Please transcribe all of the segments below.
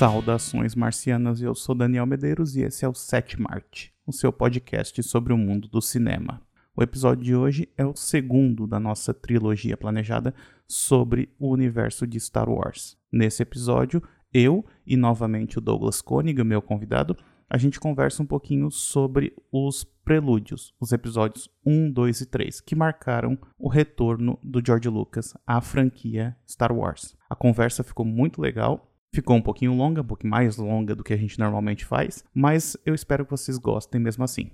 Saudações marcianas, eu sou Daniel Medeiros e esse é o Set Marte, o seu podcast sobre o mundo do cinema. O episódio de hoje é o segundo da nossa trilogia planejada sobre o universo de Star Wars. Nesse episódio, eu e novamente o Douglas Koenig, meu convidado, a gente conversa um pouquinho sobre os prelúdios, os episódios 1, 2 e 3, que marcaram o retorno do George Lucas à franquia Star Wars. A conversa ficou muito legal, ficou um pouquinho longa, um pouquinho mais longa do que a gente normalmente faz, mas eu espero que vocês gostem mesmo assim.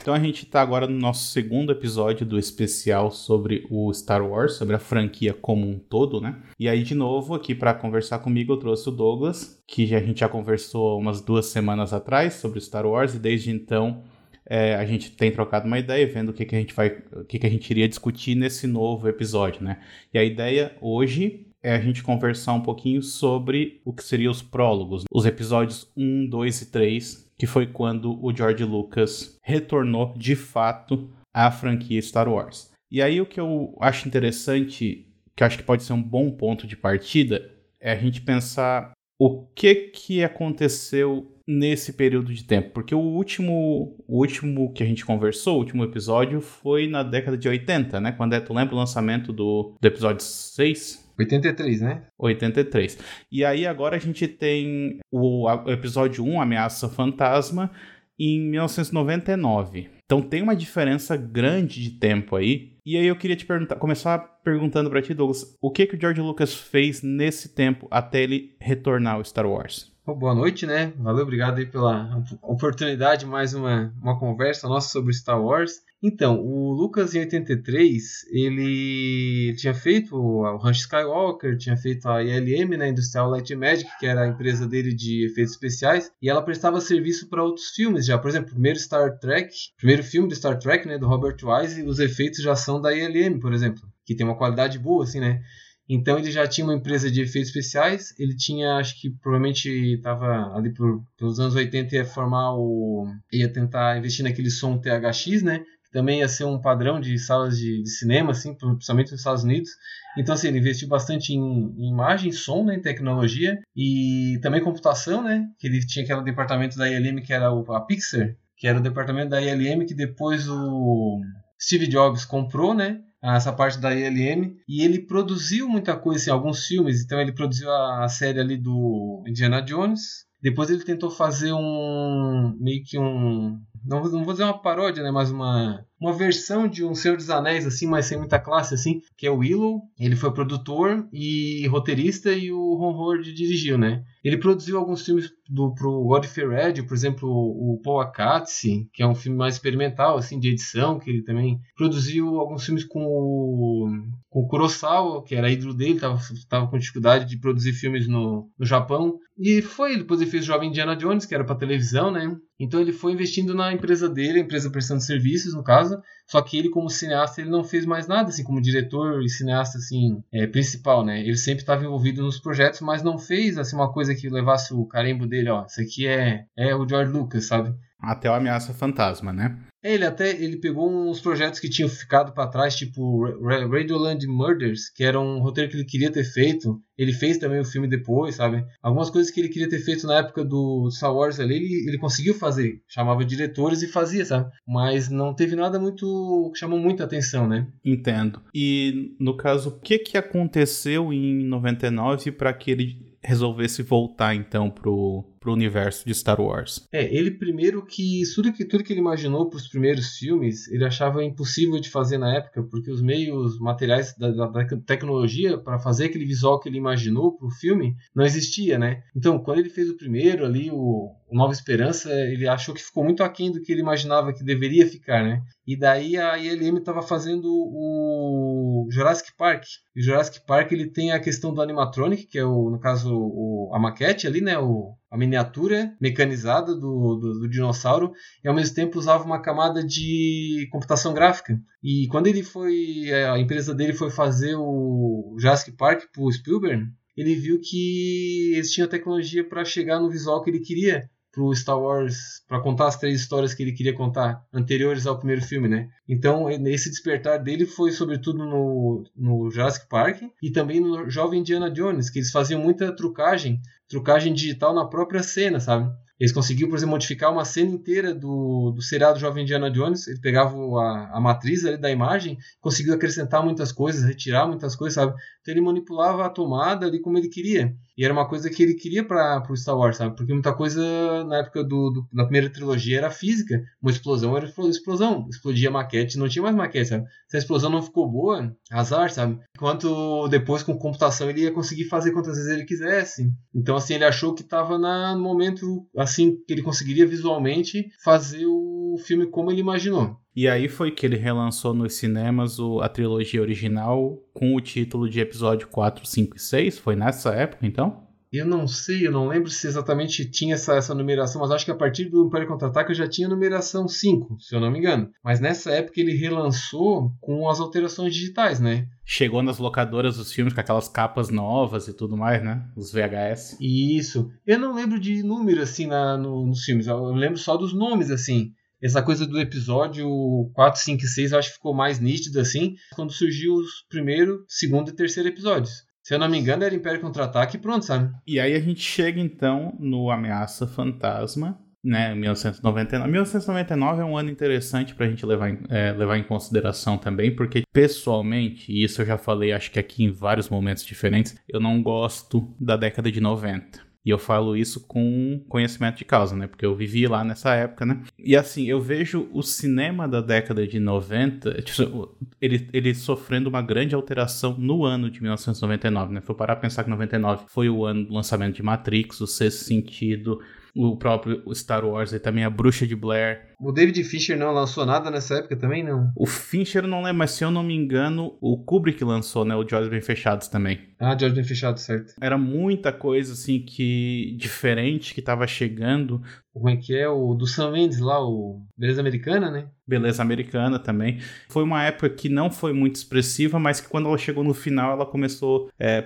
Então a gente está agora no nosso segundo episódio do especial sobre o Star Wars, sobre a franquia como um todo, né? E aí, de novo, aqui para conversar comigo, eu trouxe o Douglas, que a gente já conversou umas duas semanas atrás sobre Star Wars, e desde então é, a gente tem trocado uma ideia, vendo o que, que a gente vai. o que, que a gente iria discutir nesse novo episódio, né? E a ideia hoje é a gente conversar um pouquinho sobre o que seriam os prólogos, os episódios 1, 2 e 3 que foi quando o George Lucas retornou de fato à franquia Star Wars. E aí o que eu acho interessante, que acho que pode ser um bom ponto de partida, é a gente pensar o que que aconteceu nesse período de tempo, porque o último, o último que a gente conversou, o último episódio foi na década de 80, né? Quando é, tu lembra o lançamento do, do episódio 6? 83, né? 83. E aí agora a gente tem o, o episódio 1, Ameaça Fantasma, em 1999. Então tem uma diferença grande de tempo aí. E aí eu queria te perguntar, começar perguntando para ti, Douglas, o que que o George Lucas fez nesse tempo até ele retornar ao Star Wars? Boa noite, né? Valeu, obrigado aí pela oportunidade, mais uma, uma conversa nossa sobre Star Wars. Então, o Lucas em 83, ele tinha feito o Ranch Skywalker, tinha feito a ILM, né, Industrial Light Magic, que era a empresa dele de efeitos especiais, e ela prestava serviço para outros filmes já. Por exemplo, o primeiro Star Trek, primeiro filme do Star Trek, né, do Robert Wise, os efeitos já são da ILM, por exemplo, que tem uma qualidade boa, assim, né? Então ele já tinha uma empresa de efeitos especiais, ele tinha, acho que provavelmente estava ali por, pelos anos 80 ia formar o. ia tentar investir naquele som THX, né? Que também ia ser um padrão de salas de, de cinema, assim, principalmente nos Estados Unidos. Então, assim, ele investiu bastante em, em imagem, som, né, em tecnologia e também computação, né? Que ele tinha aquele departamento da ILM que era o, a Pixar, que era o departamento da ILM que depois o Steve Jobs comprou, né? Essa parte da ILM e ele produziu muita coisa assim, alguns filmes. Então ele produziu a, a série ali do Indiana Jones. Depois ele tentou fazer um meio que um não, vou dizer uma paródia, né, mas uma, uma versão de um Senhor dos Anéis, assim, mas sem muita classe, assim, que é o Willow. Ele foi produtor e roteirista e o Ron Howard dirigiu, né? Ele produziu alguns filmes do, pro Godfrey Red, por exemplo, o Paul Akatsi, que é um filme mais experimental, assim, de edição, que ele também produziu alguns filmes com o, com o Kurosawa, que era ídolo dele, tava, tava com dificuldade de produzir filmes no, no Japão. E foi, depois ele fez o Jovem Indiana Jones, que era para televisão, né? Então ele foi investindo na empresa dele, a empresa prestando serviços, no caso, só que ele, como cineasta, ele não fez mais nada, assim, como diretor e cineasta, assim, é, principal, né? Ele sempre estava envolvido nos projetos, mas não fez, assim, uma coisa que levasse o carimbo dele, ó, isso aqui é, é o George Lucas, sabe? Até o Ameaça Fantasma, né? Ele até ele pegou uns projetos que tinham ficado para trás, tipo Radioland Murders, que era um roteiro que ele queria ter feito. Ele fez também o filme depois, sabe? Algumas coisas que ele queria ter feito na época do Star Wars ali, ele, ele conseguiu fazer. Chamava diretores e fazia, sabe? Mas não teve nada muito que chamou muita atenção, né? Entendo. E no caso, o que que aconteceu em 99 para que ele resolvesse voltar então pro, pro universo de Star Wars. É, ele primeiro que tudo que tudo que ele imaginou para os primeiros filmes, ele achava impossível de fazer na época, porque os meios materiais da, da, da tecnologia para fazer aquele visual que ele imaginou para o filme não existia, né? Então, quando ele fez o primeiro ali, o, o Nova Esperança, ele achou que ficou muito aquém do que ele imaginava que deveria ficar, né? E daí a ILM estava fazendo o Jurassic Park. E o Jurassic Park ele tem a questão do animatronic, que é o, no caso o, a maquete ali, né? O, a miniatura mecanizada do, do, do, dinossauro e ao mesmo tempo usava uma camada de computação gráfica. E quando ele foi, a empresa dele foi fazer o Jurassic Park para o Spielberg, ele viu que eles tinham tecnologia para chegar no visual que ele queria pro Star Wars para contar as três histórias que ele queria contar anteriores ao primeiro filme, né? Então esse despertar dele foi sobretudo no, no Jurassic Park e também no Jovem Indiana Jones, que eles faziam muita trucagem, trucagem digital na própria cena, sabe? Eles conseguiam, por exemplo, modificar uma cena inteira do, do seriado Jovem Indiana Jones. Ele pegava a, a matriz ali da imagem, conseguiu acrescentar muitas coisas, retirar muitas coisas, sabe? Então ele manipulava a tomada ali como ele queria. E era uma coisa que ele queria para o Star Wars, sabe? Porque muita coisa na época do, do, da primeira trilogia era física. Uma explosão era explosão. Explodia maquete, não tinha mais maquete, sabe? Se a explosão não ficou boa, azar, sabe? Enquanto depois com computação ele ia conseguir fazer quantas vezes ele quisesse. Então, assim, ele achou que estava no momento, assim, que ele conseguiria visualmente fazer o filme como ele imaginou. E aí foi que ele relançou nos cinemas o, a trilogia original com o título de episódio 4, 5 e 6? Foi nessa época, então? Eu não sei, eu não lembro se exatamente tinha essa, essa numeração, mas acho que a partir do Império Contra-Ataca já tinha numeração 5, se eu não me engano. Mas nessa época ele relançou com as alterações digitais, né? Chegou nas locadoras os filmes com aquelas capas novas e tudo mais, né? Os VHS. Isso. Eu não lembro de número, assim, na, no, nos filmes. Eu lembro só dos nomes, assim essa coisa do episódio 4, 5 e 6 eu acho que ficou mais nítido assim quando surgiu os primeiro, segundo e terceiro episódios. Se eu não me engano, era Império Contra-Ataque e pronto, sabe? E aí a gente chega então no Ameaça Fantasma, né, 1999. 1999 é um ano interessante para a gente levar em, é, levar em consideração também, porque pessoalmente, e isso eu já falei acho que aqui em vários momentos diferentes, eu não gosto da década de 90. E eu falo isso com conhecimento de causa, né? Porque eu vivi lá nessa época, né? E assim, eu vejo o cinema da década de 90, tipo, ele, ele sofrendo uma grande alteração no ano de 1999, né? Eu parar a pensar que 99 foi o ano do lançamento de Matrix, o Sexto Sentido, o próprio Star Wars e também a Bruxa de Blair. O David Fincher não lançou nada nessa época também, não? O Fincher não lembro, mas se eu não me engano, o Kubrick lançou, né? O Jogos Bem Fechados também. Ah, Jogos Bem Fechados, certo. Era muita coisa, assim, que diferente que tava chegando. Como é que é? O do Sam Mendes lá, o Beleza Americana, né? Beleza Americana também. Foi uma época que não foi muito expressiva, mas que quando ela chegou no final, ela começou, é,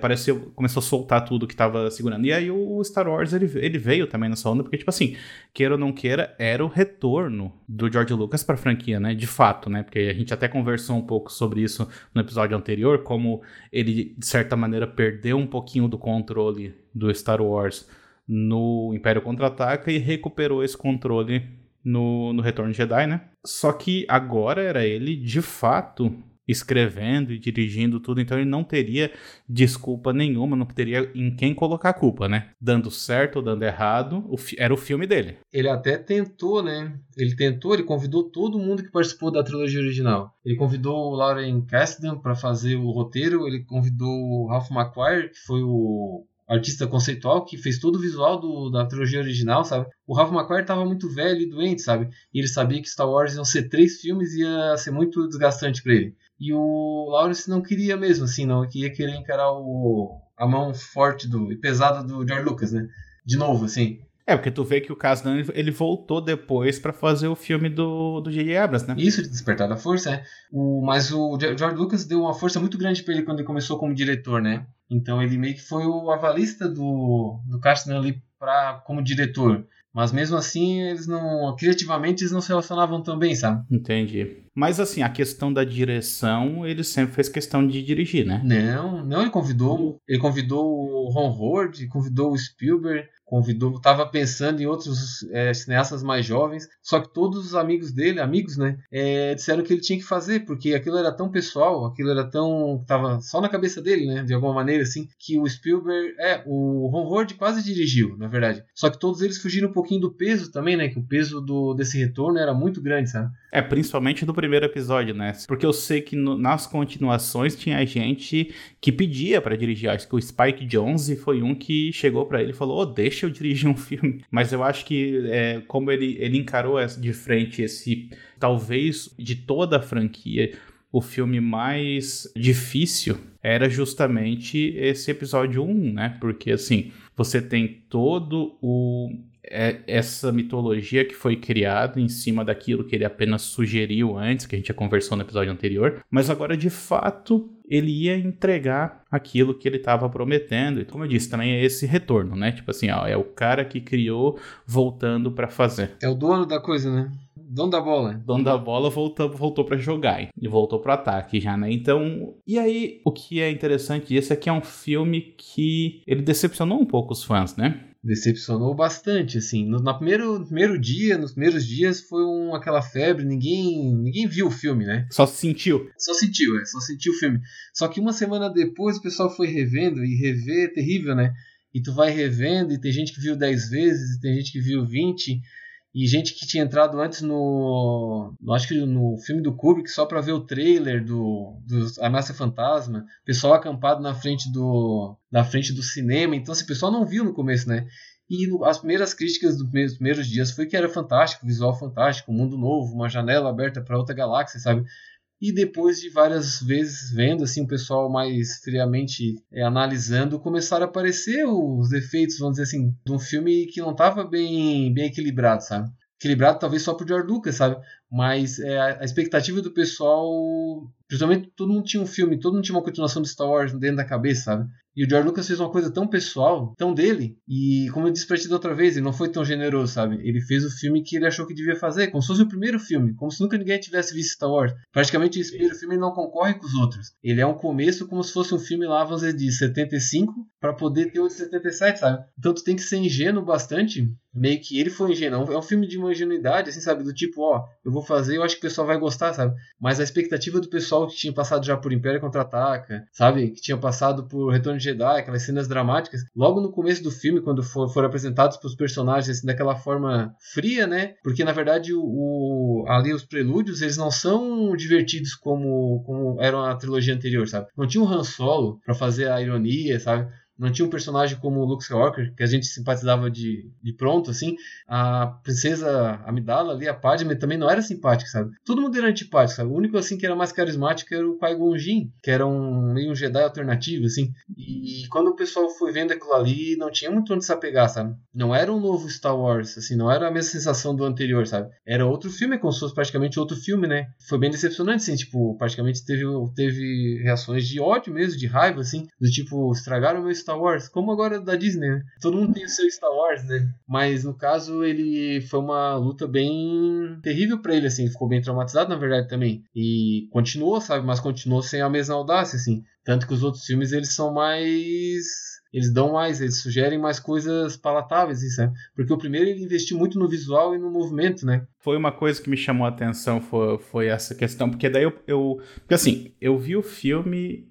começou a soltar tudo que tava segurando. E aí o Star Wars, ele, ele veio também nessa onda, porque, tipo assim, queira ou não queira, era o retorno do George Lucas pra franquia, né? De fato, né? Porque a gente até conversou um pouco sobre isso no episódio anterior, como ele, de certa maneira, perdeu um pouquinho do controle do Star Wars no Império Contra-Ataca e recuperou esse controle no, no Retorno Jedi, né? Só que agora era ele, de fato, escrevendo e dirigindo tudo, então ele não teria desculpa nenhuma, não teria em quem colocar a culpa, né? Dando certo ou dando errado, o era o filme dele. Ele até tentou, né? Ele tentou, ele convidou todo mundo que participou da trilogia original. Ele convidou o Lauren Kasdan para fazer o roteiro, ele convidou o Ralph McQuarrie, que foi o artista conceitual que fez todo o visual do, da trilogia original, sabe? O Ralph McQuarrie estava muito velho e doente, sabe? E ele sabia que Star Wars iam ser três filmes e ia ser muito desgastante para ele. E o Lawrence não queria mesmo, assim, não. Queria querer encarar o, a mão forte do, e pesada do George Lucas, né? De novo, assim. É, porque tu vê que o Kasdan ele voltou depois para fazer o filme do do J.J. Abrams, né? Isso, de Despertar da Força, é. O, mas o George Lucas deu uma força muito grande para ele quando ele começou como diretor, né? Então ele meio que foi o avalista do, do Kasdan ali pra, como diretor. Mas mesmo assim, eles não. Criativamente, eles não se relacionavam tão bem, sabe? Entendi. Mas assim, a questão da direção, ele sempre fez questão de dirigir, né? Não, não, ele convidou. Ele convidou o Ron Howard, convidou o Spielberg, convidou, estava pensando em outros é, cineastas mais jovens, só que todos os amigos dele, amigos, né, é, disseram que ele tinha que fazer, porque aquilo era tão pessoal, aquilo era tão, estava só na cabeça dele, né, de alguma maneira assim, que o Spielberg, é, o Ron Howard quase dirigiu, na verdade, só que todos eles fugiram um pouquinho do peso também, né, que o peso do, desse retorno era muito grande, sabe? É, principalmente do primeiro episódio, né, porque eu sei que no, nas continuações tinha gente que pedia para dirigir, acho que o Spike Jonze foi um que chegou para ele e falou, oh, deixa deixa eu dirigir um filme. Mas eu acho que é, como ele, ele encarou de frente esse, talvez de toda a franquia, o filme mais difícil era justamente esse episódio 1, né? Porque assim, você tem todo o é essa mitologia que foi criada em cima daquilo que ele apenas sugeriu antes, que a gente já conversou no episódio anterior, mas agora de fato ele ia entregar aquilo que ele estava prometendo. E como eu disse, também é esse retorno, né? Tipo assim, ó, é o cara que criou voltando para fazer. É o dono da coisa, né? Dono da bola. Dono da bola voltou, voltou para jogar e voltou pro ataque já, né? Então, e aí o que é interessante disso é que é um filme que ele decepcionou um pouco os fãs, né? Decepcionou bastante, assim. No, no, primeiro, no primeiro dia, nos primeiros dias, foi um, aquela febre, ninguém ninguém viu o filme, né? Só sentiu. Só sentiu, é, só sentiu o filme. Só que uma semana depois o pessoal foi revendo, e rever é terrível, né? E tu vai revendo, e tem gente que viu 10 vezes, e tem gente que viu 20, e gente que tinha entrado antes no, acho que no filme do Kubrick só para ver o trailer do, do Ameaça Fantasma, pessoal acampado na frente do na frente do cinema, então esse pessoal não viu no começo, né? E as primeiras críticas dos primeiros, primeiros dias foi que era fantástico, visual fantástico, mundo novo, uma janela aberta para outra galáxia, sabe? E depois de várias vezes vendo assim o pessoal mais friamente é, analisando, começaram a aparecer os defeitos, vamos dizer assim, de um filme que não estava bem, bem equilibrado, sabe? Equilibrado talvez só pro George Lucas, sabe? Mas é, a expectativa do pessoal, principalmente todo mundo tinha um filme, todo mundo tinha uma continuação de Star Wars dentro da cabeça, sabe? E o George Lucas fez uma coisa tão pessoal, tão dele, e como eu disse pra ti da outra vez, ele não foi tão generoso, sabe? Ele fez o filme que ele achou que devia fazer, como se fosse o primeiro filme, como se nunca ninguém tivesse visto Star Wars. Praticamente esse primeiro filme não concorre com os outros. Ele é um começo como se fosse um filme lá, vamos dizer, de 75, para poder ter o de 77, sabe? Então tu tem que ser ingênuo bastante, meio que ele foi ingênuo. É um filme de uma ingenuidade, assim, sabe? Do tipo, ó, eu vou fazer, eu acho que o pessoal vai gostar, sabe? Mas a expectativa do pessoal que tinha passado já por Império Contra-Ataca, sabe? Que tinha passado por Retorno Jedi, aquelas cenas dramáticas, logo no começo do filme, quando for, foram apresentados para os personagens assim, daquela forma fria, né? Porque na verdade o, o, ali os prelúdios eles não são divertidos como, como eram a trilogia anterior, sabe? Não tinha um Han Solo para fazer a ironia, sabe? Não tinha um personagem como o Luke Skywalker, que a gente simpatizava de, de pronto, assim. A princesa Amidala ali, a Padme, também não era simpática, sabe? Todo mundo era antipático, sabe? O único, assim, que era mais carismático era o Qui-Gon Jinn, que era um meio um Jedi alternativo, assim. E, e, quando o pessoal foi vendo aquilo ali, não tinha muito onde se apegar, sabe? Não era um novo Star Wars, assim, não era a mesma sensação do anterior, sabe? Era outro filme, como se fosse praticamente outro filme, né? Foi bem decepcionante, assim, tipo, praticamente teve, teve reações de ódio mesmo, de raiva, assim, do tipo, estragaram o meu Star Wars, como agora da Disney, né? Todo mundo tem o seu Star Wars, né? Mas no caso, ele foi uma luta bem terrível para ele, assim. Ficou bem traumatizado, na verdade, também. E continuou, sabe? Mas continuou sem a mesma audácia, assim. Tanto que os outros filmes, eles são mais eles dão mais, eles sugerem mais coisas palatáveis, isso, né? Porque o primeiro ele investiu muito no visual e no movimento, né? Foi uma coisa que me chamou a atenção, foi, foi essa questão, porque daí eu, eu. Porque assim, eu vi o filme,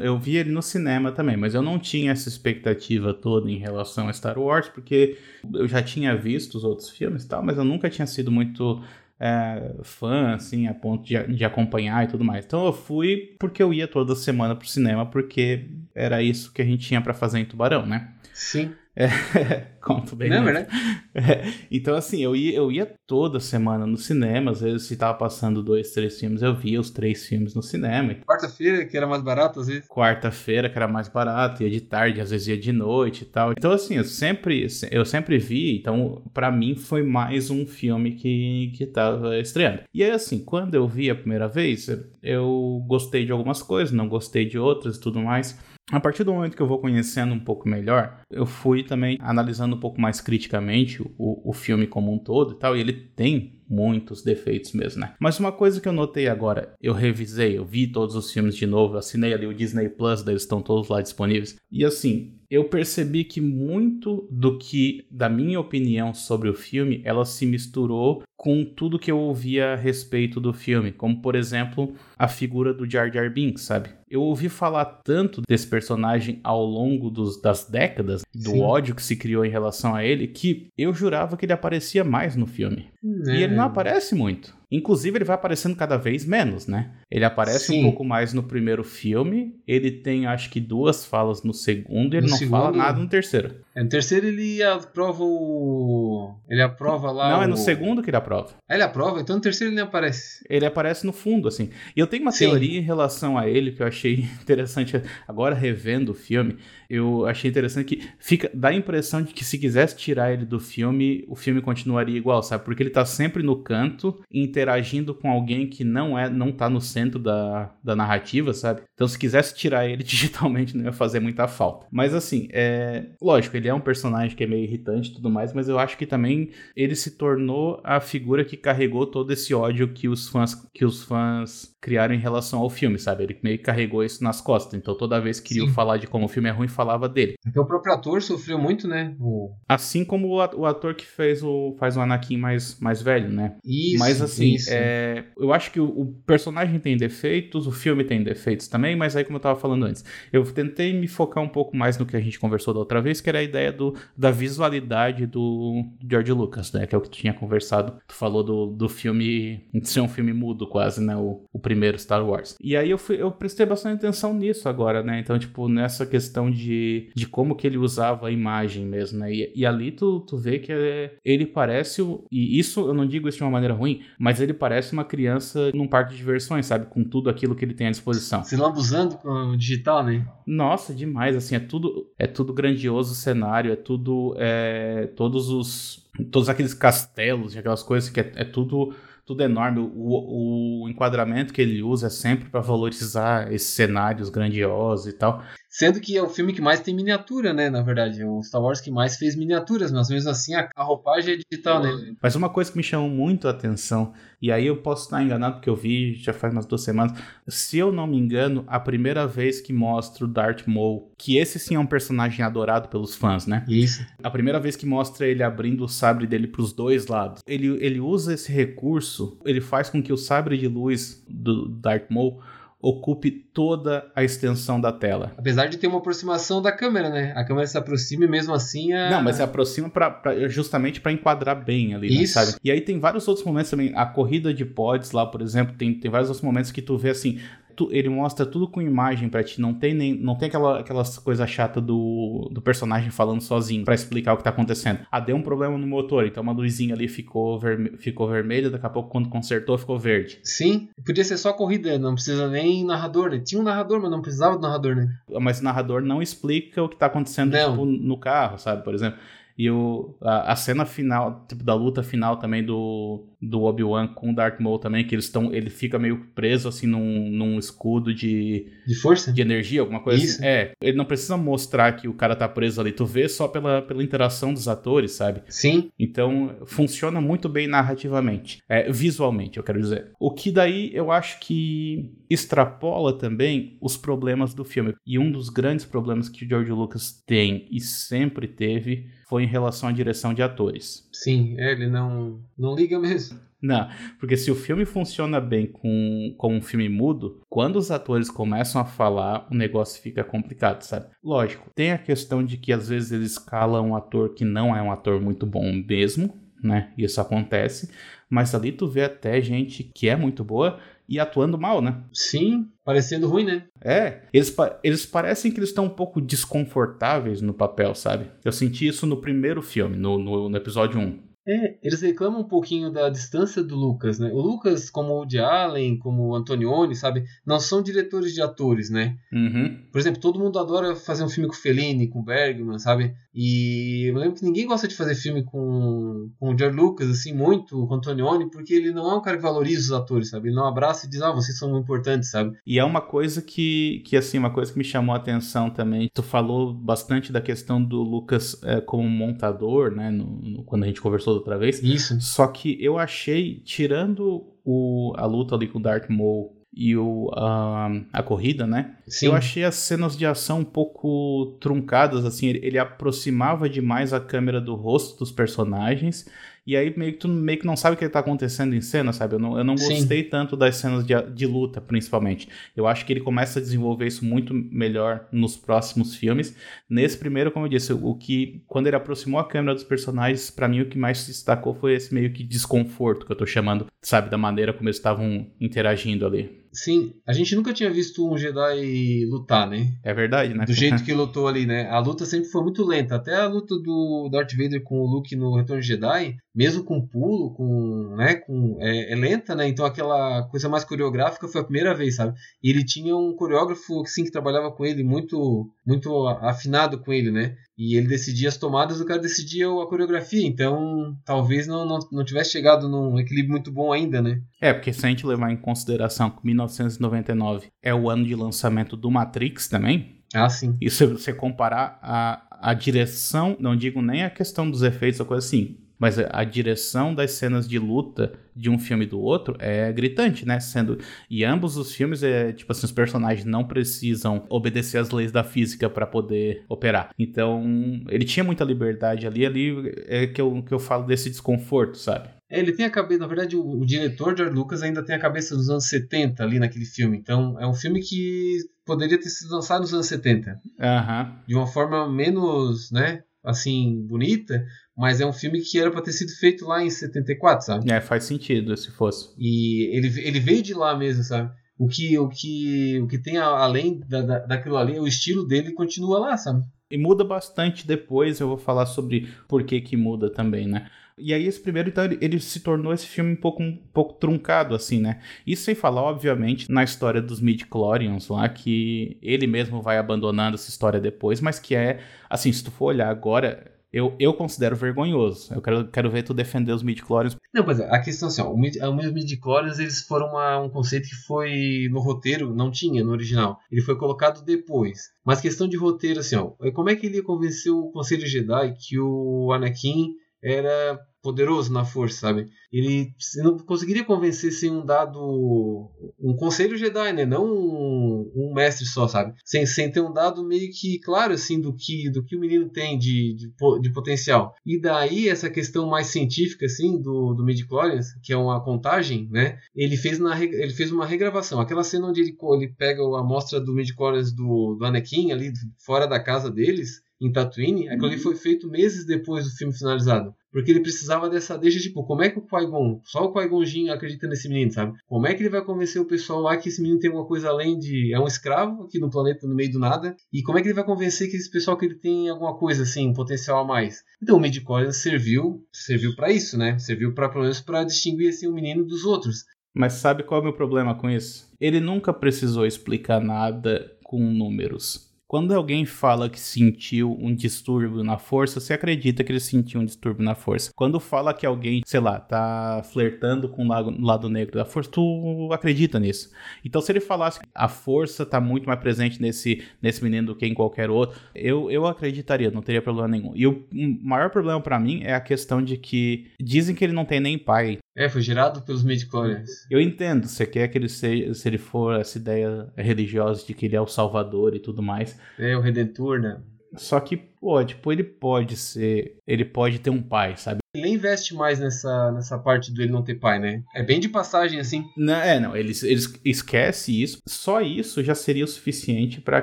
eu vi ele no cinema também, mas eu não tinha essa expectativa toda em relação a Star Wars, porque eu já tinha visto os outros filmes e tal, mas eu nunca tinha sido muito é, fã, assim, a ponto de, de acompanhar e tudo mais. Então eu fui porque eu ia toda semana pro cinema, porque era isso que a gente tinha para fazer em Tubarão, né? Sim. É, conto bem. Não, né? É, então, assim, eu ia, eu ia toda semana no cinema. Às vezes, se tava passando dois, três filmes, eu via os três filmes no cinema. Quarta-feira, que era mais barato, às vezes. Quarta-feira, que era mais barato, ia de tarde, às vezes ia de noite e tal. Então, assim, eu sempre, eu sempre vi. Então, para mim, foi mais um filme que, que tava estreando. E aí, assim, quando eu vi a primeira vez, eu gostei de algumas coisas, não gostei de outras e tudo mais. A partir do momento que eu vou conhecendo um pouco melhor, eu fui também analisando um pouco mais criticamente o, o filme como um todo e tal, e ele tem muitos defeitos mesmo, né? Mas uma coisa que eu notei agora, eu revisei, eu vi todos os filmes de novo, assinei ali o Disney Plus, eles estão todos lá disponíveis. E assim, eu percebi que muito do que, da minha opinião sobre o filme, ela se misturou com tudo que eu ouvia a respeito do filme, como por exemplo a figura do Jar Jar Binks, sabe? Eu ouvi falar tanto desse personagem ao longo dos, das décadas, do Sim. ódio que se criou em relação a ele, que eu jurava que ele aparecia mais no filme. É. E ele não aparece muito. Inclusive, ele vai aparecendo cada vez menos, né? Ele aparece Sim. um pouco mais no primeiro filme, ele tem acho que duas falas no segundo e ele no não segundo... fala nada no terceiro. É, no terceiro ele aprova o. Ele aprova lá. Não, o... é no segundo que ele aprova. Ah, ele aprova? Então no terceiro ele nem aparece. Ele aparece no fundo, assim. E eu tenho uma Sim. teoria em relação a ele que eu achei interessante. Agora, revendo o filme, eu achei interessante que fica dá a impressão de que se quisesse tirar ele do filme, o filme continuaria igual, sabe? Porque ele tá sempre no canto, interagindo com alguém que não é, não tá no centro da, da narrativa, sabe? Então, se quisesse tirar ele digitalmente, não ia fazer muita falta. Mas assim, é. Lógico, ele é um personagem que é meio irritante e tudo mais, mas eu acho que também ele se tornou a figura que carregou todo esse ódio que os fãs, que os fãs criaram em relação ao filme, sabe? Ele meio que carregou isso nas costas. Então toda vez que queriam falar de como o filme é ruim, falava dele. Porque o próprio ator sofreu muito, né? O... Assim como o ator que fez o faz o Anakin mais, mais velho, né? Isso. Mas assim, é... eu acho que o, o, personagem tem defeitos, o filme tem defeitos também, mas aí como eu tava falando antes, eu tentei me focar um pouco mais no que a gente conversou da outra vez, que era a ideia do, da visualidade do George Lucas, né? Que é o que tu tinha conversado. Tu falou do, do filme ser um filme mudo quase, né? O, o primeiro Star Wars. E aí eu, fui, eu prestei bastante atenção nisso agora, né? Então, tipo, nessa questão de, de como que ele usava a imagem mesmo, né? E, e ali tu, tu vê que é, ele parece, e isso eu não digo isso de uma maneira ruim, mas ele parece uma criança num parque de diversões, sabe? Com tudo aquilo que ele tem à disposição. Se lambuzando com o digital, né? Nossa, demais, assim, é tudo, é tudo grandioso o cenário, é tudo, é, todos os, todos aqueles castelos, aquelas coisas que é, é tudo tudo enorme. O, o enquadramento que ele usa é sempre para valorizar esses cenários grandiosos e tal. Sendo que é o filme que mais tem miniatura, né? Na verdade, o Star Wars que mais fez miniaturas, mas mesmo assim a, a roupagem é digital nele. Mas uma coisa que me chamou muito a atenção, e aí eu posso estar enganado porque eu vi já faz umas duas semanas. Se eu não me engano, a primeira vez que mostra o Darth Maul, que esse sim é um personagem adorado pelos fãs, né? Isso. A primeira vez que mostra ele abrindo o sabre dele para os dois lados. Ele, ele usa esse recurso, ele faz com que o sabre de luz do Darth Maul ocupe toda a extensão da tela. Apesar de ter uma aproximação da câmera, né? A câmera se aproxima e mesmo assim a... Não, mas se aproxima pra, pra justamente para enquadrar bem ali, né, sabe? E aí tem vários outros momentos também. A corrida de pods lá, por exemplo, tem, tem vários outros momentos que tu vê assim, tu, ele mostra tudo com imagem para ti, não tem nem não tem aquela aquelas coisa chata do, do personagem falando sozinho para explicar o que tá acontecendo. Ah, deu um problema no motor, então uma luzinha ali ficou verme, ficou vermelha, daqui a pouco quando consertou ficou verde. Sim, podia ser só corrida, não precisa nem narrador, né? Tinha um narrador, mas não precisava do narrador, né? Mas o narrador não explica o que tá acontecendo tipo, no carro, sabe, por exemplo. E o, a, a, cena final, tipo, da luta final também do, do Obi-Wan com o Darth Maul também, que eles estão. Ele fica meio preso assim num, num escudo de. De força? De energia, alguma coisa Isso. assim. É. Ele não precisa mostrar que o cara tá preso ali. Tu vê só pela, pela interação dos atores, sabe? Sim. Então, funciona muito bem narrativamente. É, visualmente, eu quero dizer. O que daí eu acho que extrapola também os problemas do filme. E um dos grandes problemas que o George Lucas tem e sempre teve foi em relação à direção de atores. Sim, ele não, não liga mesmo. Não, porque se o filme funciona bem com, com um filme mudo, quando os atores começam a falar, o negócio fica complicado, sabe? Lógico, tem a questão de que às vezes eles escalam um ator que não é um ator muito bom mesmo, né? Isso acontece, mas ali tu vê até gente que é muito boa e atuando mal, né? Sim, parecendo ruim, né? É, eles, eles parecem que eles estão um pouco desconfortáveis no papel, sabe? Eu senti isso no primeiro filme, no, no, no episódio 1. É, eles reclamam um pouquinho da distância do Lucas, né? O Lucas, como o Woody Allen, como o Antonioni, sabe? Não são diretores de atores, né? Uhum. Por exemplo, todo mundo adora fazer um filme com Fellini, com Bergman, sabe? E eu lembro que ninguém gosta de fazer filme com, com o George Lucas, assim, muito, com o Antonioni, porque ele não é um cara que valoriza os atores, sabe? Ele não abraça e diz, ah, vocês são importantes, sabe? E é uma coisa que, que assim, uma coisa que me chamou a atenção também. Tu falou bastante da questão do Lucas é, como montador, né? No, no, quando a gente conversou outra vez. Isso. Só que eu achei, tirando o, a luta ali com o Darth Maul e o, a, a corrida, né? Sim. Eu achei as cenas de ação um pouco truncadas, assim, ele, ele aproximava demais a câmera do rosto dos personagens E aí meio que tu meio que não sabe o que tá acontecendo em cena, sabe? Eu não, eu não gostei tanto das cenas de, de luta, principalmente. Eu acho que ele começa a desenvolver isso muito melhor nos próximos filmes. Nesse primeiro, como eu disse, o que quando ele aproximou a câmera dos personagens, para mim o que mais se destacou foi esse meio que desconforto que eu tô chamando, sabe, da maneira como eles estavam interagindo ali. Sim, a gente nunca tinha visto um Jedi lutar, né? É verdade, né? Do jeito que lutou ali, né? A luta sempre foi muito lenta. Até a luta do Darth Vader com o Luke no Retorno de Jedi, mesmo com pulo, com, né, com é, é, lenta, né? Então aquela coisa mais coreográfica foi a primeira vez, sabe? E ele tinha um coreógrafo sim que trabalhava com ele muito muito afinado com ele, né? E ele decidia as tomadas, o cara decidia a coreografia. Então, talvez não, não, não tivesse chegado num equilíbrio muito bom ainda, né? É, porque se a gente levar em consideração que 1999 é o ano de lançamento do Matrix também. Ah, sim. E se você comparar a, a direção, não digo nem a questão dos efeitos ou coisa assim, mas a direção das cenas de luta de um filme do outro é gritante, né? Sendo e ambos os filmes é tipo assim, os personagens não precisam obedecer às leis da física para poder operar. Então, ele tinha muita liberdade ali, ali é que eu, que eu falo desse desconforto, sabe? É, ele tem a cabeça, na verdade, o, o, diretor George Lucas ainda tem a cabeça dos anos 70 ali naquele filme. Então, é um filme que poderia ter sido lançado nos anos 70. Uhum. De uma forma menos, né, assim, bonita, mas é um filme que era para ter sido feito lá em 74, sabe? É, faz sentido se fosse. E ele, ele veio de lá mesmo, sabe? O que, o que, o que tem além da, da, daquilo ali, o estilo dele continua lá, sabe? E muda bastante depois, eu vou falar sobre por que que muda também, né? E aí esse primeiro, então, ele, ele, se tornou esse filme um pouco, um pouco truncado, assim, né? Isso sem falar, obviamente, na história dos midi-chlorians lá, que ele mesmo vai abandonando essa história depois, mas que é, assim, se tu for olhar agora, eu, eu considero vergonhoso. Eu quero, quero ver tu defender os midi-chlorians. Não, pois é, a questão é assim, ó, os midi-chlorians, eles foram uma, um conceito que foi no roteiro, não tinha no original. Ele foi colocado depois. Mas questão de roteiro, assim, ó, como é que ele ia convencer o Conselho Jedi que o Anakin era poderoso na força, sabe? Ele não conseguiria convencer sem um dado. um conselho Jedi, né? Não um, um, mestre só, sabe? Sem, sem ter um dado meio que claro, assim, do que, do que o menino tem de, de, de potencial. E daí, essa questão mais científica, assim, do, do Midichlorians, que é uma contagem, né? Ele fez, na, ele fez uma regravação. Aquela cena onde ele, ele pega a amostra do Midichlorians do, do Anakin ali, fora da casa deles em Tatooine, aquilo ali uhum. foi feito meses depois do filme finalizado. Porque ele precisava dessa deixa, tipo, como é que o Qui-Gon, só o Qui-Gon acredita nesse menino, sabe? Como é que ele vai convencer o pessoal lá que esse menino tem alguma coisa além de... É um escravo aqui no planeta, no meio do nada. E como é que ele vai convencer que esse pessoal que ele tem alguma coisa, assim, um potencial a mais? Então o midi serviu, serviu para isso, né? Serviu para pelo menos para distinguir, assim, o menino dos outros. Mas sabe qual é o meu problema com isso? Ele nunca precisou explicar nada com números. Quando alguém fala que sentiu um distúrbio na força, você acredita que ele sentiu um distúrbio na força. Quando fala que alguém, sei lá, tá flertando com o lado, lado negro da força, tu acredita nisso. Então, se ele falasse que a força tá muito mais presente nesse, nesse menino do que em qualquer outro, eu, eu acreditaria, não teria problema nenhum. E o maior problema para mim é a questão de que dizem que ele não tem nem pai. É, foi gerado pelos midichlorians. Eu entendo, você quer que ele seja, se ele for essa ideia religiosa de que ele é o salvador e tudo mais. É, o redentor, né? Só que, pô, tipo, ele pode ser, ele pode ter um pai, sabe? Ele nem investe mais nessa, nessa parte do ele não ter pai, né? É bem de passagem, assim. Não, é, não, eles, eles esquece isso. Só isso já seria o suficiente para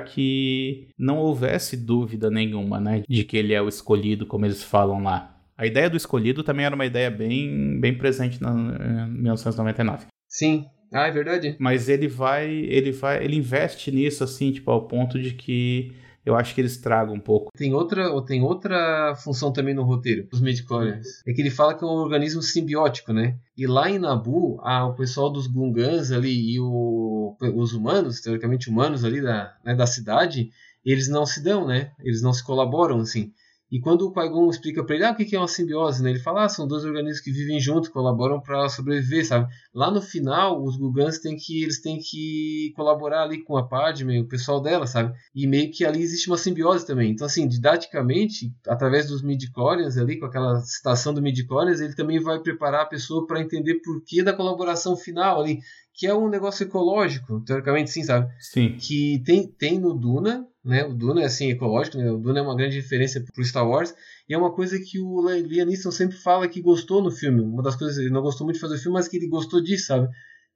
que não houvesse dúvida nenhuma, né? De que ele é o escolhido, como eles falam lá. A ideia do escolhido também era uma ideia bem, bem presente na, em 1999. Sim. Ah, é verdade. Mas ele vai, ele vai, ele investe nisso assim, tipo, ao ponto de que eu acho que eles tragam um pouco. Tem outra, tem outra função também no roteiro dos midichlorians. É que ele fala que é um organismo simbiótico, né? E lá em Nabu, a, o pessoal dos Gungans ali e o, os humanos, teoricamente humanos ali da, né, da cidade, eles não se dão, né? Eles não se colaboram assim. E quando o Qui-Gon explica para ele ah, o que é uma simbiose, né? ele fala, ah, são dois organismos que vivem juntos, colaboram para sobreviver, sabe? Lá no final, os Gugans têm que, eles têm que colaborar ali com a Padme, o pessoal dela, sabe? E meio que ali existe uma simbiose também. Então, assim, didaticamente, através dos midi-chlorians ali, com aquela citação do midi-chlorians, ele também vai preparar a pessoa para entender por que da colaboração final ali, que é um negócio ecológico, teoricamente sim, sabe? Sim. Que tem, tem no Duna, né? O Duna é assim ecológico, né? O Duna é uma grande referência pro Star Wars e é uma coisa que o Liam Neeson sempre fala que gostou no filme. Uma das coisas ele não gostou muito de fazer o filme, mas que ele gostou disso, sabe?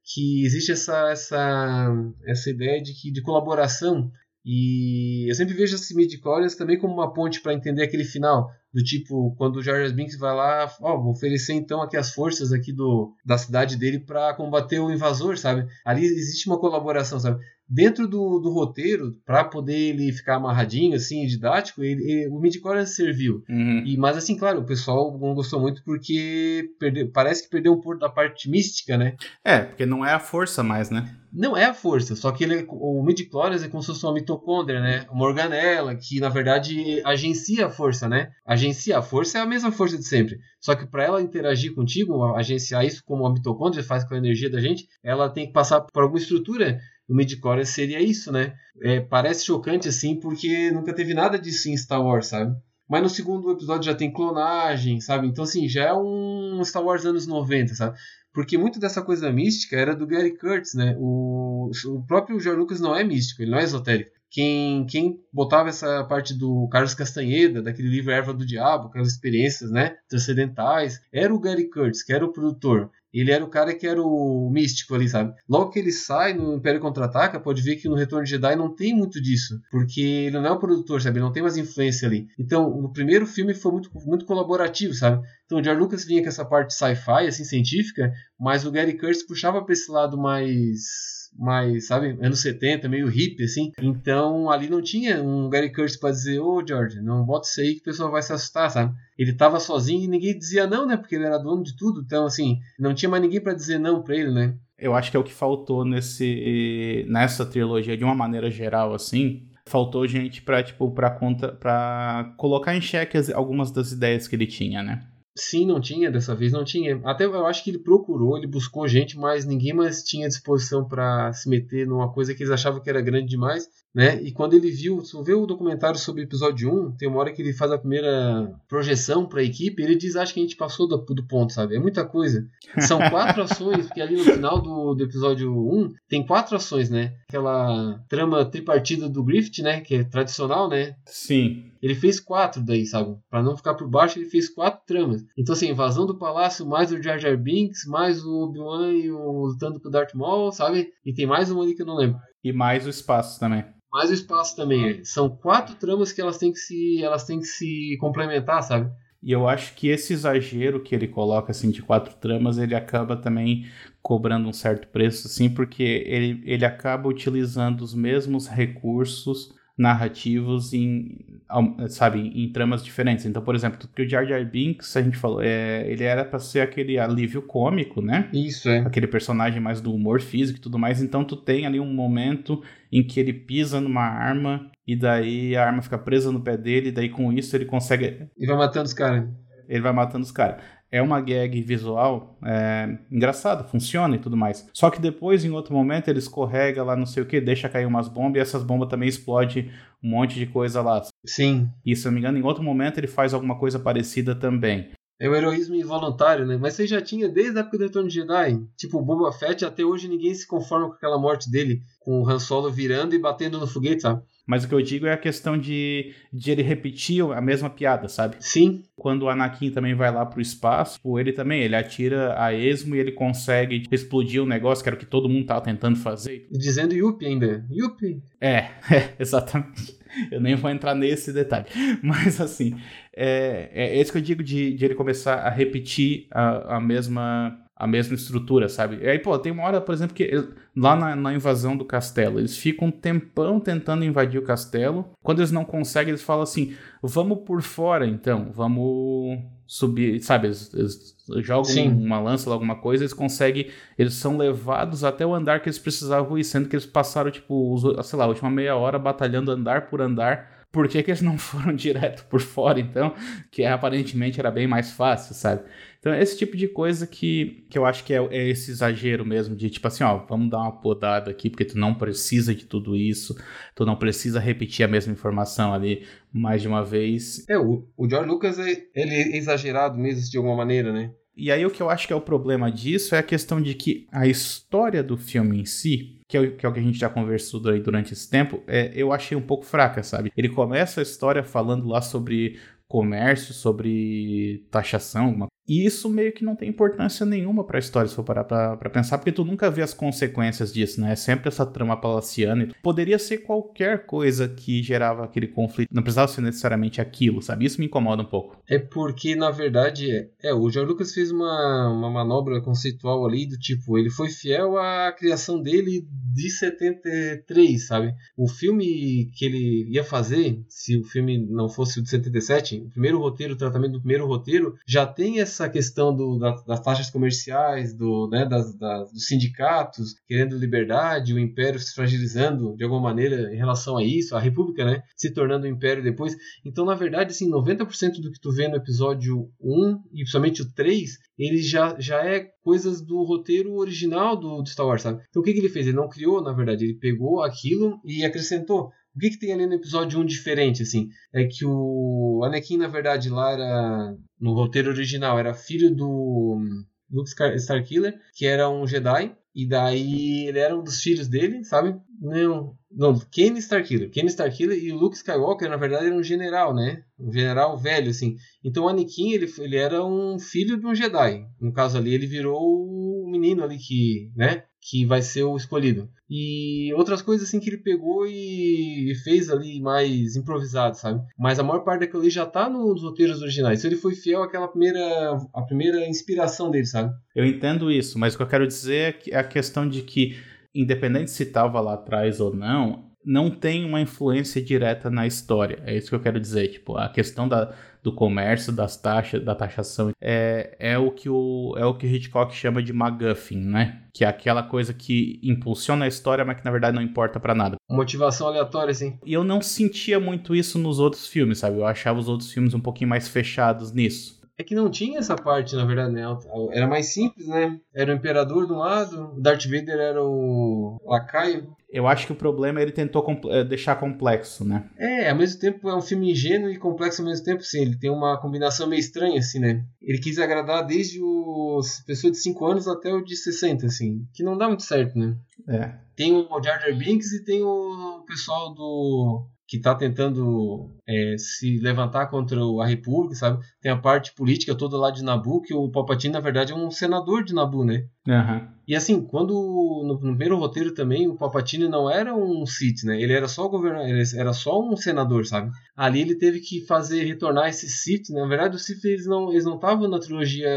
Que existe essa essa essa ideia de que de colaboração e eu sempre vejo esse midi também como uma ponte para entender aquele final, do tipo, quando o Jar Binks vai lá, ó, vou oferecer então aqui as forças aqui do, da cidade dele para combater o invasor, sabe? Ali existe uma colaboração, sabe? Dentro do, do roteiro, para poder ele ficar amarradinho, assim, didático, ele, ele, o midichlorian serviu. Uhum. E, mas, assim, claro, o pessoal não gostou muito porque perdeu, parece que perdeu um pouco da parte mística, né? É, porque não é a força mais, né? Não é a força, só que ele, o midichlorians é como se fosse uma mitocôndria, né? Uma organela que, na verdade, agencia a força, né? Agencia a força é a mesma força de sempre. Só que para ela interagir contigo, agenciar isso como a mitocôndria faz com a energia da gente, ela tem que passar por alguma estrutura o midichlorian seria isso, né? É, parece chocante assim, porque nunca teve nada disso em Star Wars, sabe? Mas no segundo episódio já tem clonagem, sabe? Então, assim, já é um Star Wars anos 90, sabe? Porque muito dessa coisa mística era do Gary Kurtz, né? O, o próprio George Lucas não é místico, ele não é esotérico. Quem, quem botava essa parte do Carlos Castanheda, daquele livro Erva do Diabo, aquelas experiências né, transcendentais, era o Gary Kurtz, que era o produtor. Ele era o cara que era o místico ali, sabe? Logo que ele sai no Império Contra-Ataca, pode ver que no Retorno de Jedi não tem muito disso. Porque ele não é o produtor, sabe? Ele não tem mais influência ali. Então, no primeiro filme foi muito, muito colaborativo, sabe? Então, o George Lucas vinha com essa parte sci-fi, assim, científica, mas o Gary Kurtz puxava para esse lado mais mais, sabe, anos 70, meio hippie, assim. Então ali não tinha um Gary Kurtz pra dizer, ô George, não bota isso aí que o pessoal vai se assustar, sabe? Ele tava sozinho e ninguém dizia não, né? Porque ele era dono de tudo. Então, assim, não tinha mais ninguém para dizer não pra ele, né? Eu acho que é o que faltou nesse, nessa trilogia, de uma maneira geral, assim. Faltou gente pra, tipo, pra, conta, pra colocar em xeque algumas das ideias que ele tinha, né? Sim, não tinha, dessa vez não tinha. Até eu acho que ele procurou, ele buscou gente, mas ninguém mais tinha disposição para se meter numa coisa que eles achavam que era grande demais né? E quando ele viu, se vê o documentário sobre o episódio 1, tem uma hora que ele faz a primeira projeção para a equipe, ele diz, acho que a gente passou do, do, ponto, sabe? É muita coisa. São quatro ações, porque ali no final do, do episódio 1 tem quatro ações, né? Aquela trama tripartida do Griffith, né? Que é tradicional, né? Sim. Ele fez quatro daí, sabe? Para não ficar por baixo, ele fez quatro tramas. Então, assim, invasão do palácio, mais o Jar Jar Binks, mais o Obi-Wan e o lutando com o Darth Maul, sabe? E tem mais uma ali que eu não lembro. E mais o espaço também mais o espaço também. São quatro tramas que elas têm que se, elas têm que se complementar, sabe? E eu acho que esse exagero que ele coloca assim de quatro tramas, ele acaba também cobrando um certo preço, assim, porque ele, ele acaba utilizando os mesmos recursos narrativos em, sabe, em tramas diferentes. Então, por exemplo, que o Jar Jar Binks, a gente falou, é, ele era para ser aquele alívio cômico, né? Isso, é. Aquele personagem mais do humor físico e tudo mais. Então, tu tem ali um momento em que ele pisa numa arma e daí a arma fica presa no pé dele e daí com isso ele consegue... E vai matando os caras. Ele vai matando os caras é uma gag visual é, engraçada, funciona e tudo mais. Só que depois, em outro momento, ele escorrega lá, não sei o que, deixa cair umas bombas e essas bombas também explodem um monte de coisa lá. Sim. E se eu não me engano, em outro momento ele faz alguma coisa parecida também. É o heroísmo involuntário, né? Mas você já tinha desde a época do Retorno de Jedi. Tipo, o Boba Fett, até hoje ninguém se conforma com aquela morte dele, com o Han Solo virando e batendo no foguete, sabe? Mas o que eu digo é a questão de, de ele repetir a mesma piada, sabe? Sim. Quando o Anakin também vai lá pro espaço, ele também, ele atira a esmo e ele consegue tipo, explodir o um negócio, que era o que todo mundo tava tentando fazer. Dizendo Yuppie ainda. Yuppie. É, é, exatamente. Eu nem vou entrar nesse detalhe. Mas assim, é, é esse que eu digo de, de ele começar a repetir a, a mesma a mesma estrutura, sabe? E aí, pô, tem uma hora, por exemplo, que lá na, na, invasão do castelo, eles ficam um tempão tentando invadir o castelo. Quando eles não conseguem, eles falam assim: vamos por fora, então, vamos subir, sabe? Eles, eles jogam Sim. uma lança, alguma coisa, eles conseguem, eles são levados até o andar que eles precisavam ir, sendo que eles passaram, tipo, sei lá, a última meia hora batalhando andar por andar. Por que, que eles não foram direto por fora, então? Que aparentemente era bem mais fácil, sabe? Então, esse tipo de coisa que, que eu acho que é, é, esse exagero mesmo, de tipo assim, ó, vamos dar uma podada aqui, porque tu não precisa de tudo isso, tu não precisa repetir a mesma informação ali mais de uma vez. É, o, o George Lucas, ele é exagerado mesmo de alguma maneira, né? E aí o que eu acho que é o problema disso é a questão de que a história do filme em si, que é, que é o que a gente já conversou durante esse tempo, é, eu achei um pouco fraca, sabe? Ele começa a história falando lá sobre comércio, sobre taxação, alguma e isso meio que não tem importância nenhuma para a história, se for parar pra, pensar, porque tu nunca vê as consequências disso, né? É sempre essa trama palaciana. Poderia ser qualquer coisa que gerava aquele conflito. Não precisava ser necessariamente aquilo, sabe? Isso me incomoda um pouco. É porque, na verdade, é, é o George Lucas fez uma, uma manobra conceitual ali do tipo, ele foi fiel à criação dele de 73, sabe? O filme que ele ia fazer, se o filme não fosse o de 77, o primeiro roteiro, o tratamento do primeiro roteiro, já tem essa essa questão do, das, das taxas comerciais, do, né, das, das, dos sindicatos querendo liberdade, o império se fragilizando de alguma maneira em relação a isso, a república né, se tornando um império depois. Então, na verdade, assim, 90% do que tu vê no episódio 1 e principalmente o 3, ele já, já é coisas do roteiro original do, do Star Wars, sabe? Então, o que, que ele fez? Ele não criou, na verdade, ele pegou aquilo e acrescentou. O que, que tem ali no episódio 1 diferente, assim? É que o Anakin, na verdade, lá era. No roteiro original, era filho do Luke Starkiller, que era um Jedi. E daí ele era um dos filhos dele, sabe? Não, não, Ken Starkiller. Ken Starkiller e Luke Skywalker, na verdade, era um general, né? Um general velho, assim. Então Anakin, ele, ele era um filho de um Jedi. No caso ali, ele virou o menino ali que, né? que vai ser o escolhido. E outras coisas assim que ele pegou e fez ali mais improvisado, sabe? Mas a maior parte daquilo ali já tá nos roteiros originais. Então ele foi fiel àquela primeira, a primeira inspiração dele, sabe? Eu entendo isso, mas o que eu quero dizer é, é a questão de que, independente se estava lá atrás ou não, não tem uma influência direta na história. É isso que eu quero dizer. Tipo, a questão da, do comércio, das taxas, da taxação, é, é o que o é o que Hitchcock chama de MacGuffin, né? Que é aquela coisa que impulsiona a história, mas que na verdade não importa para nada. Motivação aleatória, sim. E eu não sentia muito isso nos outros filmes, sabe? Eu achava os outros filmes um pouquinho mais fechados nisso. É que não tinha essa parte, na verdade, né? Era mais simples, né? Era o imperador de um lado, Darth Vader era o lacaio. Eu acho que o problema é ele tentou eh, deixar complexo, né? É, ao mesmo tempo é um filme ingênuo e complexo ao mesmo tempo, sim. Ele tem uma combinação meio estranha, assim, né? Ele quis agradar desde os pessoas de 5 anos até o de 60, assim. Que não dá muito certo, né? É. Tem o Jar Jar Binks e tem o pessoal do que está tentando é, se levantar contra a República, sabe? Tem a parte política toda lá de Nabu, que o Palpatine, na verdade, é um senador de Nabu, né? Uhum. E assim, quando no, primeiro roteiro também, o Palpatine não era um Sith, né? Ele era só governador, era só um senador, sabe? Ali ele teve que fazer retornar esse Sith. Né? Na verdade, os Sith eles não eles não estavam na trilogia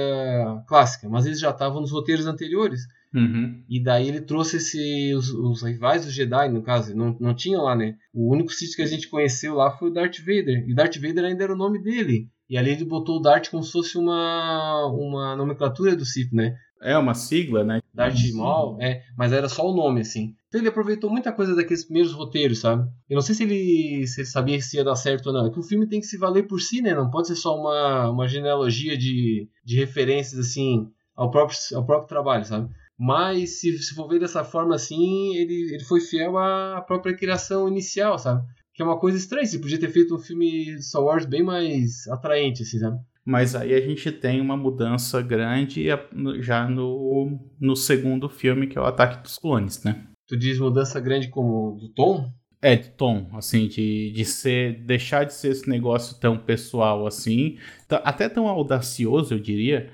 clássica, mas eles já estavam nos roteiros anteriores. Uhum. E daí ele trouxe esse, os, os, rivais dos Jedi, no caso, não, não tinha lá, né? O único Sith que a gente conheceu lá foi o Darth Vader. E Darth Vader ainda era o nome dele. E ali ele botou o Darth como se fosse uma, uma nomenclatura do Sith, né? É uma sigla, né? Darth Maul, é, mas era só o nome, assim. Então ele aproveitou muita coisa daqueles primeiros roteiros, sabe? Eu não sei se ele, se ele sabia se ia dar certo ou não. É que o filme tem que se valer por si, né? Não pode ser só uma, uma genealogia de, de referências, assim, ao próprio, ao próprio trabalho, sabe? Mas se, se for ver dessa forma assim, ele, ele foi fiel à própria criação inicial, sabe? Que é uma coisa estranha, você podia ter feito um filme Star Wars bem mais atraente, assim, sabe? Mas aí a gente tem uma mudança grande já no, no segundo filme, que é o Ataque dos Clones, né? Tu diz mudança grande como do tom? É, de tom, assim, de, de ser. deixar de ser esse negócio tão pessoal assim. Até tão audacioso, eu diria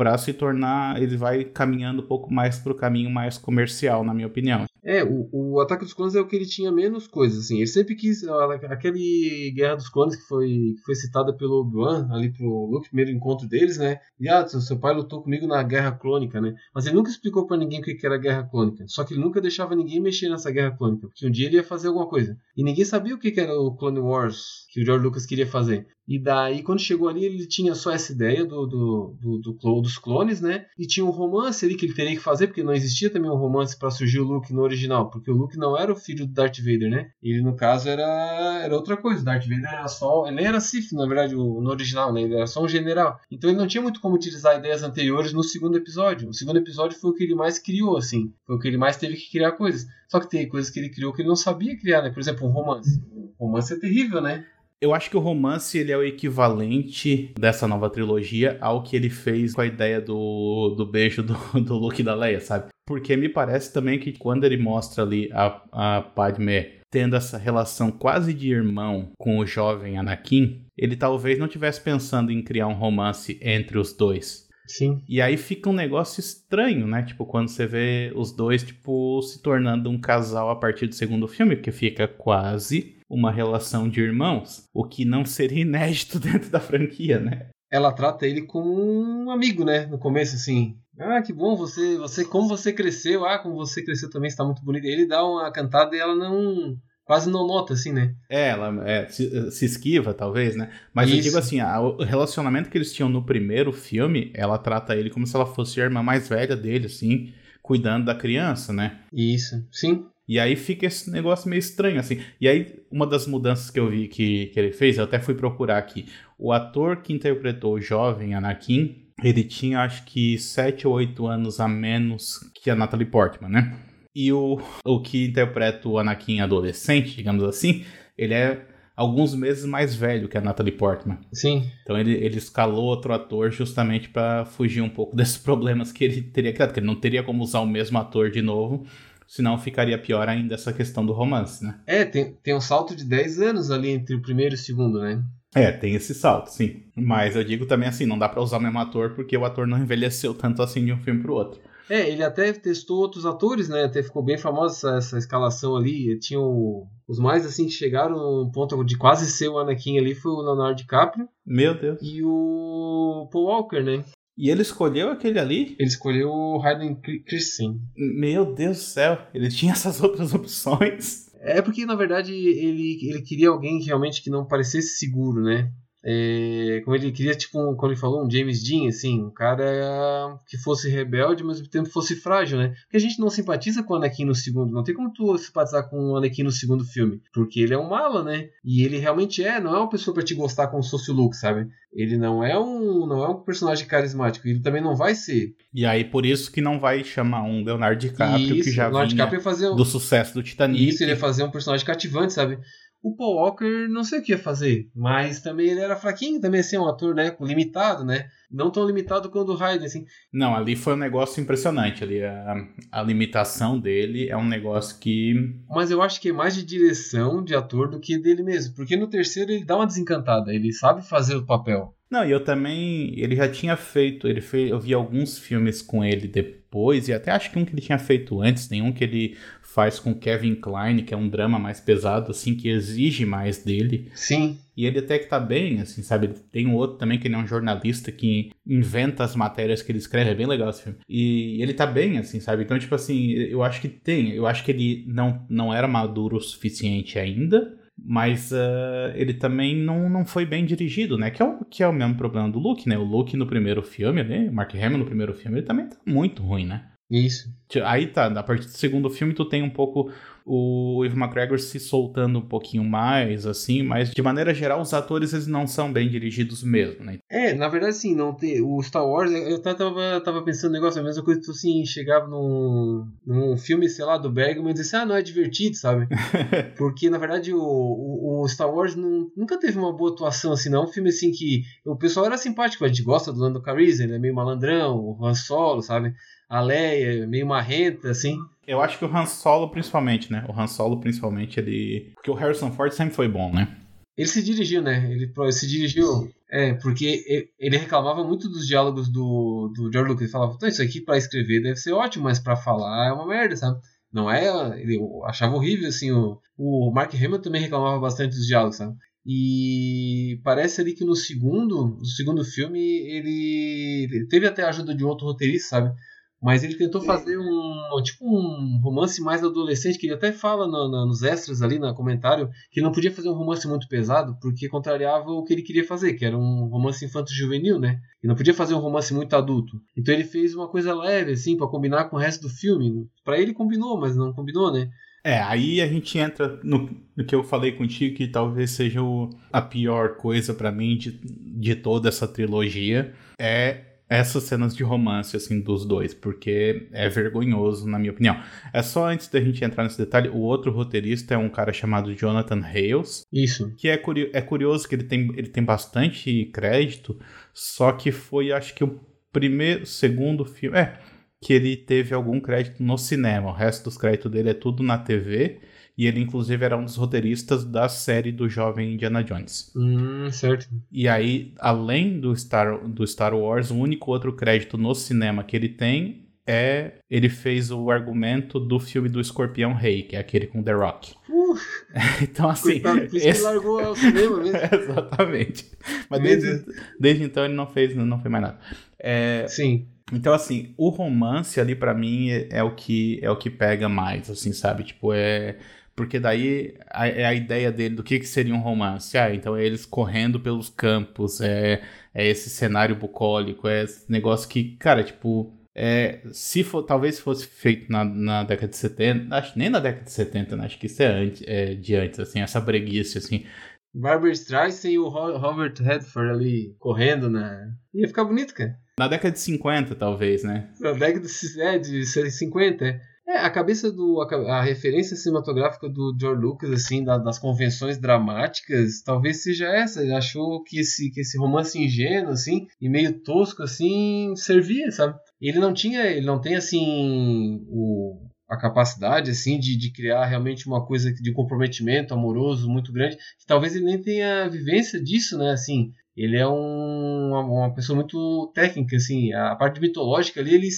para se tornar, ele vai caminhando um pouco mais para o caminho mais comercial, na minha opinião. É, o, o Ataque dos Clones é o que ele tinha menos coisas, assim. Ele sempre quis. Aquele Guerra dos Clones que foi, que foi citada pelo Obi-Wan, ali pro Luke, primeiro encontro deles, né? E ah, seu pai lutou comigo na Guerra Clônica, né? Mas ele nunca explicou para ninguém o que era Guerra Clônica. Só que ele nunca deixava ninguém mexer nessa Guerra Clônica, porque um dia ele ia fazer alguma coisa. E ninguém sabia o que era o Clone Wars que o George Lucas queria fazer. E daí, quando chegou ali, ele tinha só essa ideia do, do, do, do dos clones, né? E tinha um romance ali que ele teria que fazer, porque não existia também um romance para surgir o Luke no original, porque o Luke não era o filho do Darth Vader, né? Ele, no caso, era, era outra coisa. O Darth Vader era só. Ele nem era Sith, na verdade, no original, né? Ele era só um general. Então ele não tinha muito como utilizar ideias anteriores no segundo episódio. O segundo episódio foi o que ele mais criou, assim. Foi o que ele mais teve que criar coisas. Só que tem coisas que ele criou que ele não sabia criar, né? Por exemplo, um romance. Um romance é terrível, né? Eu acho que o romance ele é o equivalente dessa nova trilogia ao que ele fez com a ideia do, do beijo do, do Luke e da Leia, sabe? Porque me parece também que quando ele mostra ali a, a Padme tendo essa relação quase de irmão com o jovem Anakin, ele talvez não tivesse pensando em criar um romance entre os dois. Sim. E aí fica um negócio estranho, né? Tipo, quando você vê os dois, tipo, se tornando um casal a partir do segundo filme, porque fica quase uma relação de irmãos, o que não seria inédito dentro da franquia, né? Ela trata ele como um amigo, né? No começo, assim. Ah, que bom, você, você, como você cresceu, ah, como você cresceu também, está muito bonito. Ele dá uma cantada e ela não, quase não nota, assim, né? É, ela é, se, se, esquiva, talvez, né? Mas Isso. eu digo assim, a, o relacionamento que eles tinham no primeiro filme, ela trata ele como se ela fosse a irmã mais velha dele, assim, cuidando da criança, né? Isso, sim. E aí fica esse negócio meio estranho, assim. E aí, uma das mudanças que eu vi que, que ele fez, eu até fui procurar aqui. O ator que interpretou o jovem Anakin, ele tinha acho que 7 ou 8 anos a menos que a Natalie Portman, né? E o, o que interpreta o Anakin adolescente, digamos assim, ele é alguns meses mais velho que a Natalie Portman. Sim. Então ele, ele escalou outro ator justamente para fugir um pouco desses problemas que ele teria criado, porque ele não teria como usar o mesmo ator de novo senão ficaria pior ainda essa questão do romance, né? É, tem, tem um salto de 10 anos ali entre o primeiro e o segundo, né? É, tem esse salto, sim. Mas eu digo também assim, não dá para usar o mesmo ator porque o ator não envelheceu tanto assim de um filme pro outro. É, ele até testou outros atores, né? Até ficou bem famosa essa, essa escalação ali. Tinha o, os mais assim que chegaram no ponto de quase ser o Anakin ali foi o Leonardo DiCaprio. Meu Deus. E o Paul Walker, né? E ele escolheu aquele ali? Ele escolheu o Hayden Christensen. Meu Deus do céu, ele tinha essas outras opções. É porque, na verdade, ele, ele queria alguém realmente que não parecesse seguro, né? É, como ele queria, tipo, como ele falou, um James Dean, assim, um cara que fosse rebelde, mas ao mesmo tempo fosse frágil, né? Porque a gente não simpatiza com o Anakin no segundo, não tem como tu simpatizar com o Anakin no segundo filme, porque ele é um mala, né? E ele realmente é, não é uma pessoa para te gostar como se fosse o Luke, sabe? Ele não é um, não é um personagem carismático, ele também não vai ser. E aí por isso que não vai chamar um Leonardo DiCaprio isso, que já Leonardo DiCaprio fazer um... do sucesso do Titanic. Isso, ele ia fazer um personagem cativante, sabe? O Paul Walker não sei o que ia fazer, mas também ele era fraquinho, também assim, um ator, né, limitado, né? Não tão limitado quanto o Hayden, assim. Não, ali foi um negócio impressionante, ali a, a limitação dele é um negócio que... Mas eu acho que é mais de direção de ator do que dele mesmo, porque no terceiro ele dá uma desencantada, ele sabe fazer o papel. Não, e eu também. Ele já tinha feito. Ele fez, eu vi alguns filmes com ele depois, e até acho que um que ele tinha feito antes, nenhum que ele faz com Kevin Klein, que é um drama mais pesado, assim, que exige mais dele. Sim. E ele até que tá bem, assim, sabe? Tem um outro também que ele é um jornalista que inventa as matérias que ele escreve, é bem legal esse filme. E ele tá bem, assim, sabe? Então, tipo assim, eu acho que tem. Eu acho que ele não, não era maduro o suficiente ainda, mas uh, ele também não, não foi bem dirigido, né? Que é, o, que é o mesmo problema do Luke, né? O Luke no primeiro filme, né? O Mark Hamill no primeiro filme, ele também tá muito ruim, né? Isso. Aí tá, a partir do segundo filme tu tem um pouco o Ivan McGregor se soltando um pouquinho mais, assim, mas de maneira geral os atores eles não são bem dirigidos mesmo, né? É, na verdade sim, não tem, o Star Wars, eu tava, tava pensando no negócio, a mesma coisa que tu assim, chegava num, num filme, sei lá, do Bergman e disse, ah, não é divertido, sabe? Porque na verdade o, o, o Star Wars não, nunca teve uma boa atuação assim, não, é um filme assim que o pessoal era simpático, a gente gosta do Lando Calrissian, ele é meio malandrão, o Han Solo, sabe? A Leia meio marrenta, assim. Eu acho que o Han Solo, principalmente, né? O Han Solo, principalmente, ele. Porque o Harrison Ford sempre foi bom, né? Ele se dirigiu, né? Ele, ele se dirigiu. É, porque ele reclamava muito dos diálogos do, do George Lucas. Ele falava, então, isso aqui para escrever deve ser ótimo, mas para falar é uma merda, sabe? Não é. Ele achava horrível, assim. O, o Mark Hamill também reclamava bastante dos diálogos, sabe? E parece ali que no segundo, no segundo filme, ele, ele teve até a ajuda de outro roteirista, sabe? Mas ele tentou fazer um tipo um romance mais adolescente, que ele até fala no, no, nos extras ali, no comentário, que ele não podia fazer um romance muito pesado, porque contrariava o que ele queria fazer, que era um romance infanto-juvenil, né? E não podia fazer um romance muito adulto. Então ele fez uma coisa leve, assim, para combinar com o resto do filme. Para ele combinou, mas não combinou, né? É, aí a gente entra no, no, que eu falei contigo, que talvez seja o, a pior coisa para mim de, de toda essa trilogia. É essas cenas de romance, assim, dos dois, porque é vergonhoso, na minha opinião. É só antes da gente entrar nesse detalhe, o outro roteirista é um cara chamado Jonathan Hales. Isso. Que é, curi é curioso que ele tem, ele tem bastante crédito, só que foi, acho que, o primeiro, segundo filme. É, que ele teve algum crédito no cinema. O resto dos créditos dele é tudo na TV. E ele, inclusive, era um dos roteiristas da série do jovem Indiana Jones. Hum, certo. E aí, além do Star, do Star Wars, o único outro crédito no cinema que ele tem é. Ele fez o argumento do filme do Escorpião Rei, que é aquele com The Rock. Uh, então, assim. coitado, por isso que esse- ele largou o cinema mesmo. Exatamente. Mas desde, desde então ele não fez, não fez mais nada. É, Sim. então, assim, o romance ali pra mim é, é o que é o que pega mais, assim, sabe? Tipo, é. Porque daí a- é a ideia dele do que, que seria um romance. Ah, então é eles correndo pelos campos, é, é esse cenário bucólico, é esse negócio que, cara, tipo. É, se for, talvez fosse feito na, na década de 70, acho nem na década de 70, né? Acho que isso é, antes, é de antes, assim, essa breguice, assim. Barbara Streisand e o Ro- Robert Redford ali correndo na. Ia ficar bonito, cara. Na década de 50, talvez, né? Na década de, é, de 50. é. É, a cabeça do. A, a referência cinematográfica do George Lucas, assim, da- das convenções dramáticas, talvez seja essa. Ele achou que esse, que esse romance ingênuo, assim, e meio tosco, assim, servia, sabe? Ele não tinha. Ele não tem, assim. O, a capacidade, assim, de, de criar realmente uma coisa de comprometimento amoroso muito grande. Que talvez ele nem tenha vivência disso, né? Assim, ele é um, uma, uma pessoa muito técnica, assim, a parte mitológica ali ele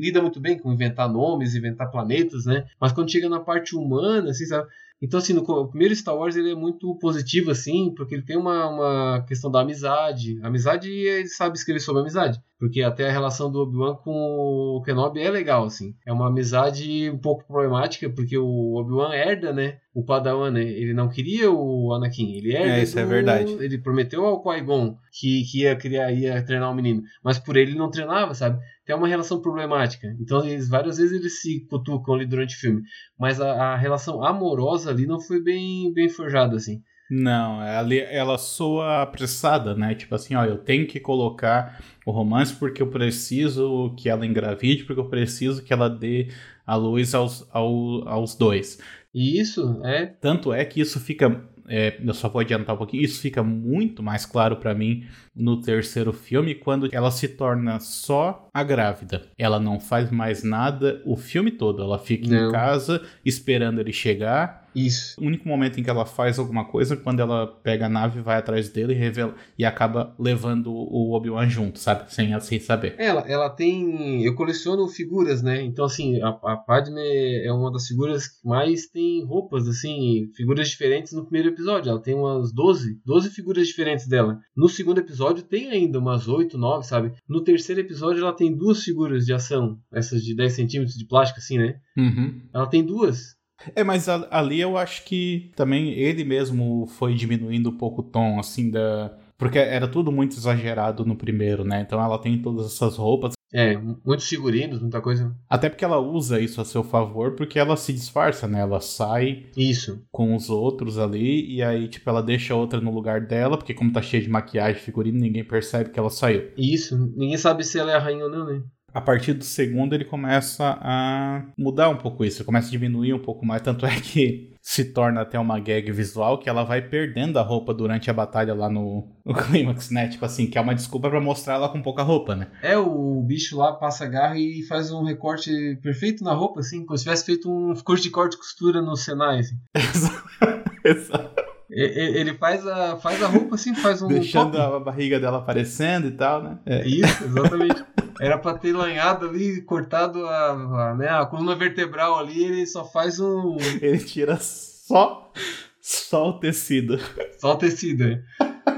lida muito bem com inventar nomes, inventar planetas, né? Mas quando chega na parte humana, assim, sabe? Então, assim, no o primeiro Star Wars ele é muito positivo, assim, porque ele tem uma, uma questão da amizade. Amizade, ele sabe escrever sobre amizade. Porque até a relação do Obi-Wan com o Kenobi é legal, assim. É uma amizade um pouco problemática, porque o Obi-Wan herda, né? O Padawan, né? Ele não queria o Anakin, ele herda É, isso é do- verdade. Ele prometeu ao Qui-Gon que, que ia, criar, ia treinar o menino. Mas por ele ele não treinava, sabe? Tem uma relação problemática. Então, eles, várias vezes eles se cutucam ali durante o filme. Mas a, a relação amorosa ali não foi bem, bem forjada, assim. Não, ela, ela soa apressada, né? Tipo assim, ó, eu tenho que colocar o romance porque eu preciso que ela engravide, porque eu preciso que ela dê a luz aos, ao- aos dois. E isso é. Tanto é que isso fica. é, eu só vou adiantar um pouquinho. Isso fica muito mais claro pra mim no terceiro filme, quando ela se torna só a grávida. Ela não faz mais nada o filme todo. Ela fica Não. em casa esperando ele chegar. Isso. O único momento em que ela faz alguma coisa é quando ela pega a nave, vai atrás dele e, revela, e acaba levando o Obi-Wan junto, sabe? Sem, sem saber. Ela, ela tem. Eu coleciono figuras, né? Então, assim, a, a Padme é uma das figuras que mais tem roupas, assim, figuras diferentes no primeiro episódio. Ela tem umas 12, 12 figuras diferentes dela. No segundo episódio tem ainda umas 8, 9, sabe? No terceiro episódio ela tem duas figuras de ação, essas de 10 centímetros de plástico, assim, né? Uhum. Ela tem duas. É, mas ali eu acho que também ele mesmo foi diminuindo um pouco o tom, assim, da. Porque era tudo muito exagerado no primeiro, né? Então ela tem todas essas roupas. É, muitos figurinos, muita coisa. Até porque ela usa isso a seu favor, porque ela se disfarça, né? Ela sai Isso. com os outros ali, e aí, tipo, ela deixa a outra no lugar dela, porque como tá cheia de maquiagem, figurino, ninguém percebe que ela saiu. Isso. Ninguém sabe se ela é a rainha ou não, né? A partir do segundo, ele começa a mudar um pouco isso, ele começa a diminuir um pouco mais, tanto é que se torna até uma gag visual que ela vai perdendo a roupa durante a batalha lá no, no clímax, né? Tipo assim, que é uma desculpa pra mostrar ela com pouca roupa, né? É, o bicho lá passa a garra e faz um recorte perfeito na roupa, assim, como se tivesse feito um curso de corte e costura no Senai, assim. Exato. Ele faz a, faz a roupa assim, faz um. Deixando top. a barriga dela aparecendo e tal, né? É. Isso, exatamente. Era pra ter lanhado ali, cortado a, a, né, a coluna vertebral ali, ele só faz um. Ele tira só, só o tecido. Só o tecido. é.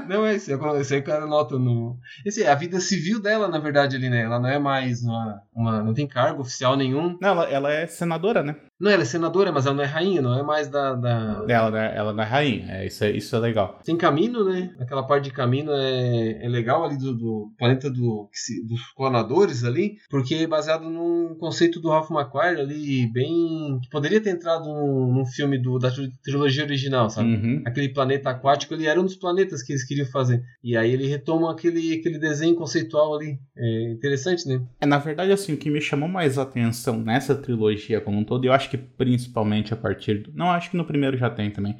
Não, é isso, é isso aí o cara nota no. Esse, é a vida civil dela, na verdade, ali, né? Ela não é mais uma. uma não tem cargo oficial nenhum. Não, ela, ela é senadora, né? Não, ela é senadora, mas ela não é rainha, não é mais da. da... Ela, né? ela não é rainha. É, isso, é, isso é legal. Tem caminho, né? Aquela parte de caminho é, é legal ali do, do planeta do, se- dos clonadores ali, porque é baseado num conceito do Ralph McQuarrie ali, bem. que poderia ter entrado num, num filme do, da tri- trilogia original, sabe? Uhum. Aquele planeta aquático, ele era um dos planetas que eles queriam fazer. E aí ele retoma aquele, aquele desenho conceitual ali. É interessante, né? É, na verdade, assim, o que me chamou mais atenção nessa trilogia como um todo, eu acho que principalmente a partir do. Não, acho que no primeiro já tem também.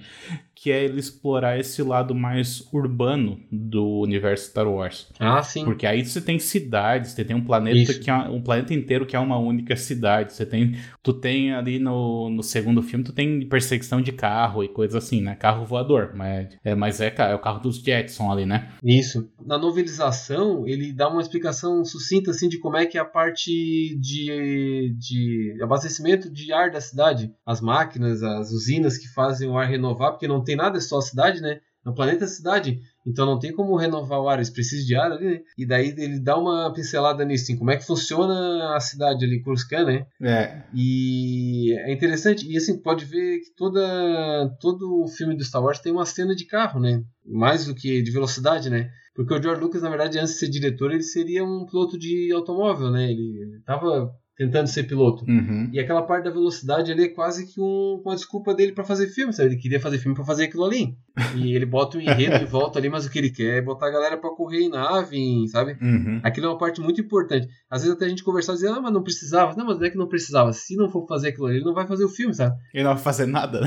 Que é ele explorar esse lado mais urbano do universo Star Wars. Ah, sim. Porque aí você tem cidades, você tem um planeta Isso. que é um planeta inteiro que é uma única cidade. Você tem. Tu tem ali no, no segundo filme, tu tem perseguição de carro e coisa assim, né? Carro voador. Mas é, mas é, é o carro dos Jetson ali, né? Isso. Na novelização, ele dá uma explicação sucinta assim de como é que é a parte de, de abastecimento de ar da cidade. As máquinas, as usinas que fazem o ar renovar, porque não tem nada, é só a cidade, né? No planeta é cidade. Então não tem como renovar o ar, eles precisam de ar ali, né? E daí ele dá uma pincelada nisso, assim, como é que funciona a cidade ali, Coruscant, né? É. E é interessante, e assim, pode ver que toda, todo o filme do Star Wars tem uma cena de carro, né? Mais do que de velocidade, né? Porque o George Lucas, na verdade, antes de ser diretor, ele seria um piloto de automóvel, né? Ele estava tentando ser piloto. Uhum. E aquela parte da velocidade ali é quase que um, uma desculpa dele para fazer filme, sabe? Ele queria fazer filme para fazer aquilo ali. E ele bota um enredo em volta ali, mas o que ele quer é botar a galera para correr em nave, sabe? Uhum. Aquilo é uma parte muito importante. Às vezes até a gente conversava e dizia, ah, mas não precisava. Não, mas não é que não precisava. Se não for fazer aquilo ali, ele não vai fazer o filme, sabe? Ele não vai fazer nada,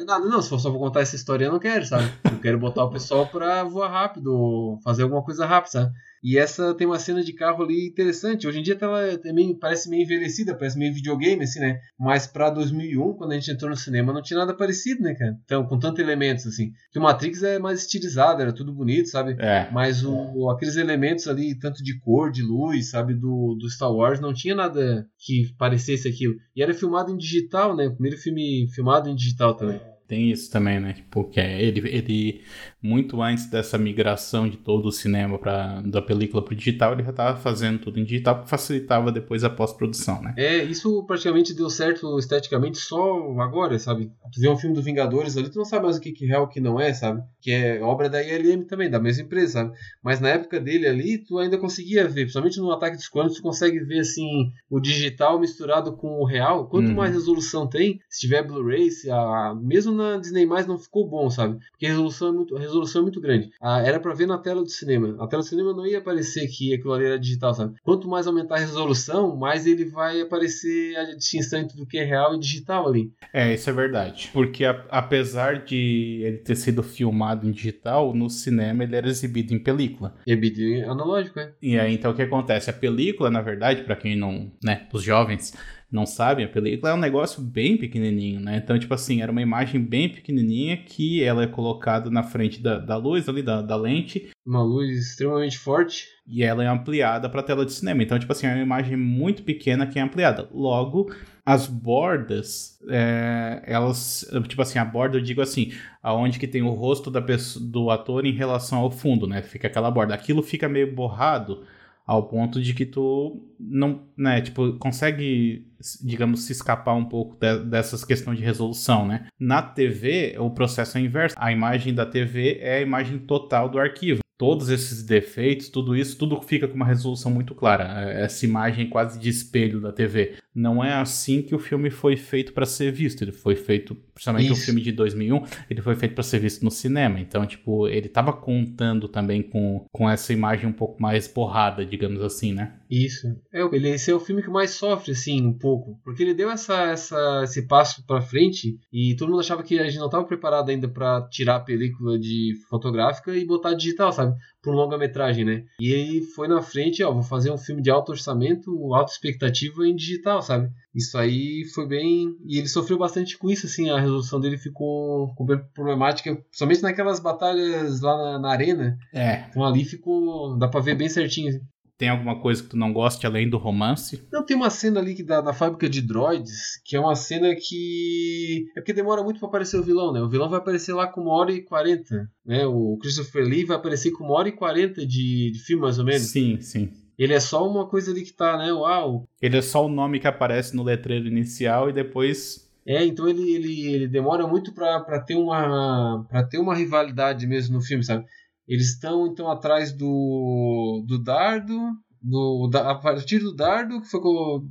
fazer nada. Não, se for só pra contar essa história, eu não quero, sabe? Eu quero botar o pessoal pra voar rápido, fazer alguma coisa rápida, sabe? E essa tem uma cena de carro ali interessante. Hoje em dia ela também parece meio envelhecida, parece meio videogame, assim, né? Mas pra 2001, quando a gente entrou no cinema, não tinha nada parecido, né, cara? Então, com tantos elementos, assim. Que o Matrix é mais estilizado, era tudo bonito, sabe? É. Mas o, aqueles elementos ali, tanto de cor, de luz, sabe, do, do Star Wars, não tinha nada que parecesse aquilo. E era filmado em digital, né? O primeiro filme filmado em digital também. Tem isso também, né? Porque ele, ele muito antes dessa migração de todo o cinema pra, da película pro digital, ele já estava fazendo tudo em digital que facilitava depois a pós-produção, né? É, isso praticamente deu certo esteticamente só agora, sabe? Tu vê um filme do Vingadores ali, tu não sabe mais o que, que é real o que não é, sabe? Que é obra da ILM também, da mesma empresa, sabe? Mas na época dele ali, tu ainda conseguia ver, principalmente no Ataque dos Clones, tu consegue ver, assim, o digital misturado com o real. Quanto Uhum. mais resolução tem, se tiver Blu-ray, se a- mesmo na Disney+, não ficou bom, sabe? Porque a resolução é muito, a resolução é muito grande. Ah, era pra ver na tela do cinema. A tela do cinema não ia aparecer que aquilo ali era digital, sabe? Quanto mais aumentar a resolução, mais ele vai aparecer a distinção entre o que é real e digital ali. É, isso é verdade. Porque a- apesar de ele ter sido filmado em digital, no cinema ele era exibido em película. E é vídeo analógico, é? E aí, então, o que acontece? A película, na verdade, pra quem não, né, os jovens não sabem, a película é um negócio bem pequenininho, né? Então, tipo assim, era uma imagem bem pequenininha que ela é colocada na frente da, da luz ali, da, da lente, Uma luz extremamente forte. e ela é ampliada para tela de cinema. Então, tipo assim, é uma imagem muito pequena que é ampliada. Logo, as bordas, é, elas, tipo assim, a borda eu digo assim, aonde que tem o rosto da pessoa, do ator em relação ao fundo, né? Fica aquela borda. Aquilo fica meio borrado ao ponto de que tu não, né, tipo, consegue, digamos, se escapar um pouco de- dessas questões de resolução, né? Na TV, o processo é inverso. A imagem da TV é a imagem total do arquivo. Todos esses defeitos, tudo isso, tudo fica com uma resolução muito clara. Essa imagem quase de espelho da TV. Não é assim que o filme foi feito para ser visto. Ele foi feito, principalmente o filme de 2001, ele foi feito para ser visto no cinema. Então, tipo, ele tava contando também com, com essa imagem um pouco mais borrada, digamos assim, né? Isso. É, ele, esse é o filme que mais sofre, assim, um pouco. Porque ele deu essa, essa, esse passo pra frente e todo mundo achava que a gente não estava preparado ainda pra tirar a película de fotográfica e botar digital, sabe? Por longa-metragem, né? E ele foi na frente, ó, vou fazer um filme de alto orçamento, alta expectativa em digital, sabe? Isso aí foi bem. E ele sofreu bastante com isso, assim, a resolução dele ficou, ficou bem problemática, principalmente naquelas batalhas lá na, na arena. É. Então ali ficou. dá pra ver bem certinho. Tem alguma coisa que tu não goste além do romance? Não, tem uma cena ali que dá na fábrica de droids, que é uma cena que. É porque demora muito pra aparecer o vilão, né? O vilão vai aparecer lá com uma hora e quarenta, né? O Christopher Lee vai aparecer com uma hora e quarenta de, de filme, mais ou menos. Sim, sim. Ele é só uma coisa ali que tá, né? Uau! Ele é só o nome que aparece no letreiro inicial e depois. É, então ele, ele, ele demora muito pra, pra ter uma. para ter uma rivalidade mesmo no filme, sabe? Eles estão então atrás do. do dardo. do, da, a partir do dardo que foi,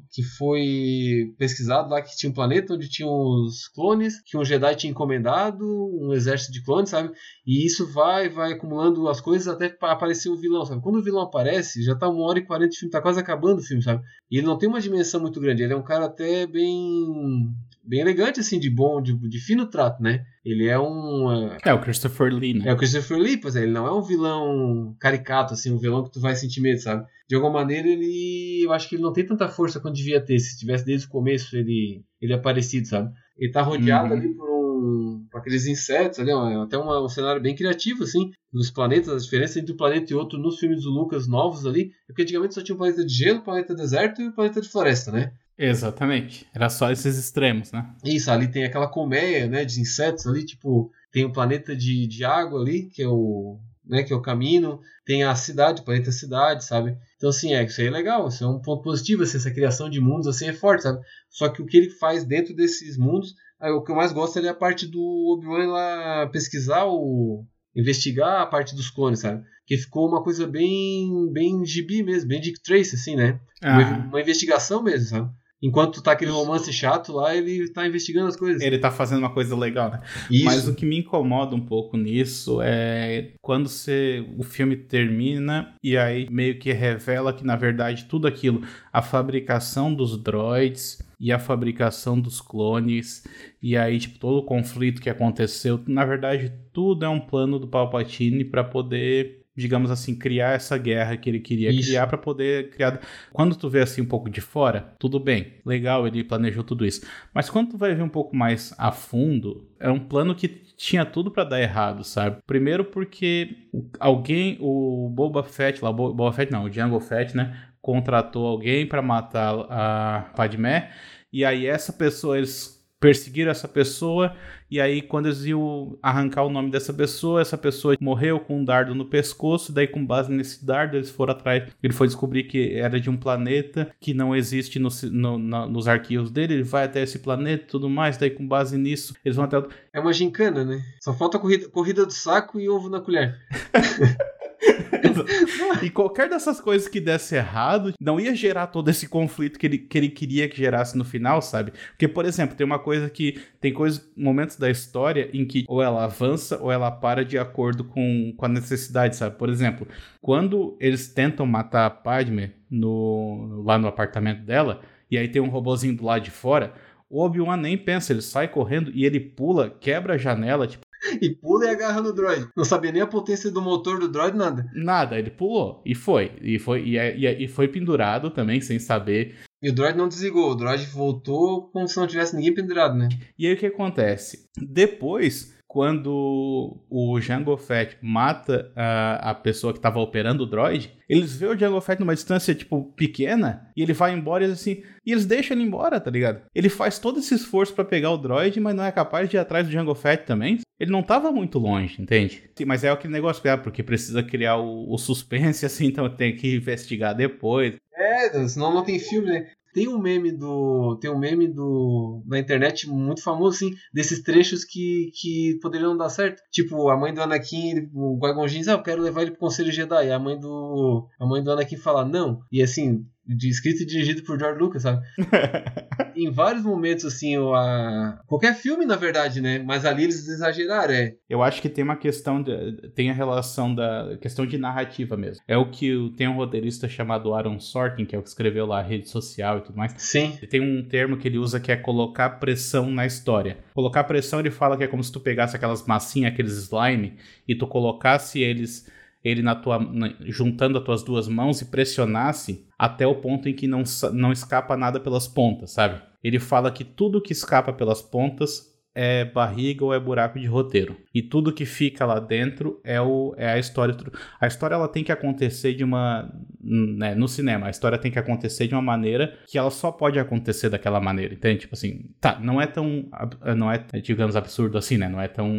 que foi pesquisado lá que tinha um planeta onde tinha os clones, que um Jedi tinha encomendado, um exército de clones, sabe? E isso vai vai acumulando as coisas até aparecer o vilão, sabe? Quando o vilão aparece, já tá uma hora e quarenta de filme, tá quase acabando o filme, sabe? E ele não tem uma dimensão muito grande, ele é um cara até bem bem elegante, assim, de bom, de, de fino trato, né? Ele é um. É o Christopher Lee, né? É o Christopher Lee, pois é, ele não é um vilão caricato, assim, um vilão que tu vai sentir medo, sabe? De alguma maneira, ele. Eu acho que ele não tem tanta força quanto devia ter. Se tivesse desde o começo ele, ele aparecido, sabe? Ele tá rodeado uhum. ali por um. por aqueles insetos ali, ó, até uma, um cenário bem criativo, assim, dos planetas, a diferença entre um planeta e outro nos filmes do Lucas novos ali, é porque antigamente só tinha um planeta de gelo, um planeta de deserto e um planeta de floresta, né? Exatamente. Era só esses extremos, né? Isso, ali tem aquela colmeia, né, de insetos ali, tipo, tem o um planeta de, de água ali, que é o, né, que é o caminho, tem a cidade, o planeta cidade, sabe? Então, assim, é, isso aí é legal, isso é um ponto positivo, assim, essa criação de mundos, assim, é forte, sabe? Só que o que ele faz dentro desses mundos, aí, o que eu mais gosto é a parte do Obi-Wan lá pesquisar o... investigar a parte dos clones, sabe? Que ficou uma coisa bem, bem gibi mesmo, bem Dick Trace, assim, né? Ah. Uma, uma investigação mesmo, sabe? Enquanto tá aquele romance chato lá, ele tá investigando as coisas. Ele tá fazendo uma coisa legal, né? Isso. Mas o que me incomoda um pouco nisso é quando você, o filme termina e aí meio que revela que, na verdade, tudo aquilo, a fabricação dos droids e a fabricação dos clones, e aí, tipo, todo o conflito que aconteceu, na verdade, tudo é um plano do Palpatine para poder digamos assim, criar essa guerra que ele queria isso. criar para poder criar. Quando tu vê assim um pouco de fora, tudo bem, legal, ele planejou tudo isso. Mas quando tu vai ver um pouco mais a fundo, é um plano que tinha tudo para dar errado, sabe? Primeiro porque alguém, o Boba Fett, lá, Boba Fett não, o Jango Fett, né, contratou alguém para matar a Padmé, e aí essa pessoa eles perseguiram essa pessoa, e aí quando eles iam arrancar o nome dessa pessoa, essa pessoa morreu com um dardo no pescoço, daí com base nesse dardo eles foram atrás, ele foi descobrir que era de um planeta que não existe no, no, no, nos arquivos dele, ele vai até esse planeta e tudo mais, daí com base nisso eles vão até... É uma gincana, né? Só falta corrida, corrida do saco e ovo na colher. e qualquer dessas coisas que desse errado, não ia gerar todo esse conflito que ele, que ele queria que gerasse no final, sabe? Porque, por exemplo, tem uma coisa que. Tem coisas, momentos da história em que ou ela avança ou ela para de acordo com, com a necessidade, sabe? Por exemplo, quando eles tentam matar a Padme no, lá no apartamento dela, e aí tem um robozinho do lado de fora. O Obi-Wan nem pensa, ele sai correndo e ele pula, quebra a janela, tipo, e pula e agarra no droid. Não sabia nem a potência do motor do droid, nada. Nada, ele pulou e foi. E foi, e, é, e, é, e foi pendurado também, sem saber. E o droid não desligou, o droid voltou como se não tivesse ninguém pendurado, né? E aí o que acontece? Depois quando o Jango Fett mata a, a pessoa que estava operando o droid, eles vê o Jango Fett numa distância, tipo, pequena, e ele vai embora e assim, e eles deixam ele embora, tá ligado? Ele faz todo esse esforço para pegar o droid, mas não é capaz de ir atrás do Jango Fett também. Ele não tava muito longe, entende? Sim, mas é aquele negócio, é, porque precisa criar o, o suspense, assim, então tem que investigar depois. É, senão não tem filme, né? Tem um meme do. Tem um meme do. na internet muito famoso, assim, desses trechos que, que poderiam dar certo. Tipo, a mãe do Anakin, o Qui-Gon diz, ah, eu quero levar ele pro Conselho Jedi. E a mãe do. A mãe do Anakin fala, não. E assim, de escrito e dirigido por George Lucas, sabe? em vários momentos, assim, a... qualquer filme, na verdade, né? Mas ali eles exageraram, é. Eu acho que tem uma questão, de... tem a relação da questão de narrativa mesmo. É o que tem um roteirista chamado Aaron Sorkin, que é o que escreveu lá a rede social e tudo mais. Sim. Tem um termo que ele usa que é colocar pressão na história. Colocar pressão, ele fala que é como se tu pegasse aquelas massinhas, aqueles slime, e tu colocasse eles ele na tua, na, juntando as tuas duas mãos e pressionasse até o ponto em que não, não escapa nada pelas pontas, sabe? Ele fala que tudo que escapa pelas pontas é barriga ou é buraco de roteiro. E tudo que fica lá dentro é, o, é a história. A história ela tem que acontecer de uma. Né, no cinema, a história tem que acontecer de uma maneira que ela só pode acontecer daquela maneira, entende? Tipo assim, tá, não é tão. Não é, digamos, absurdo assim, né? Não é tão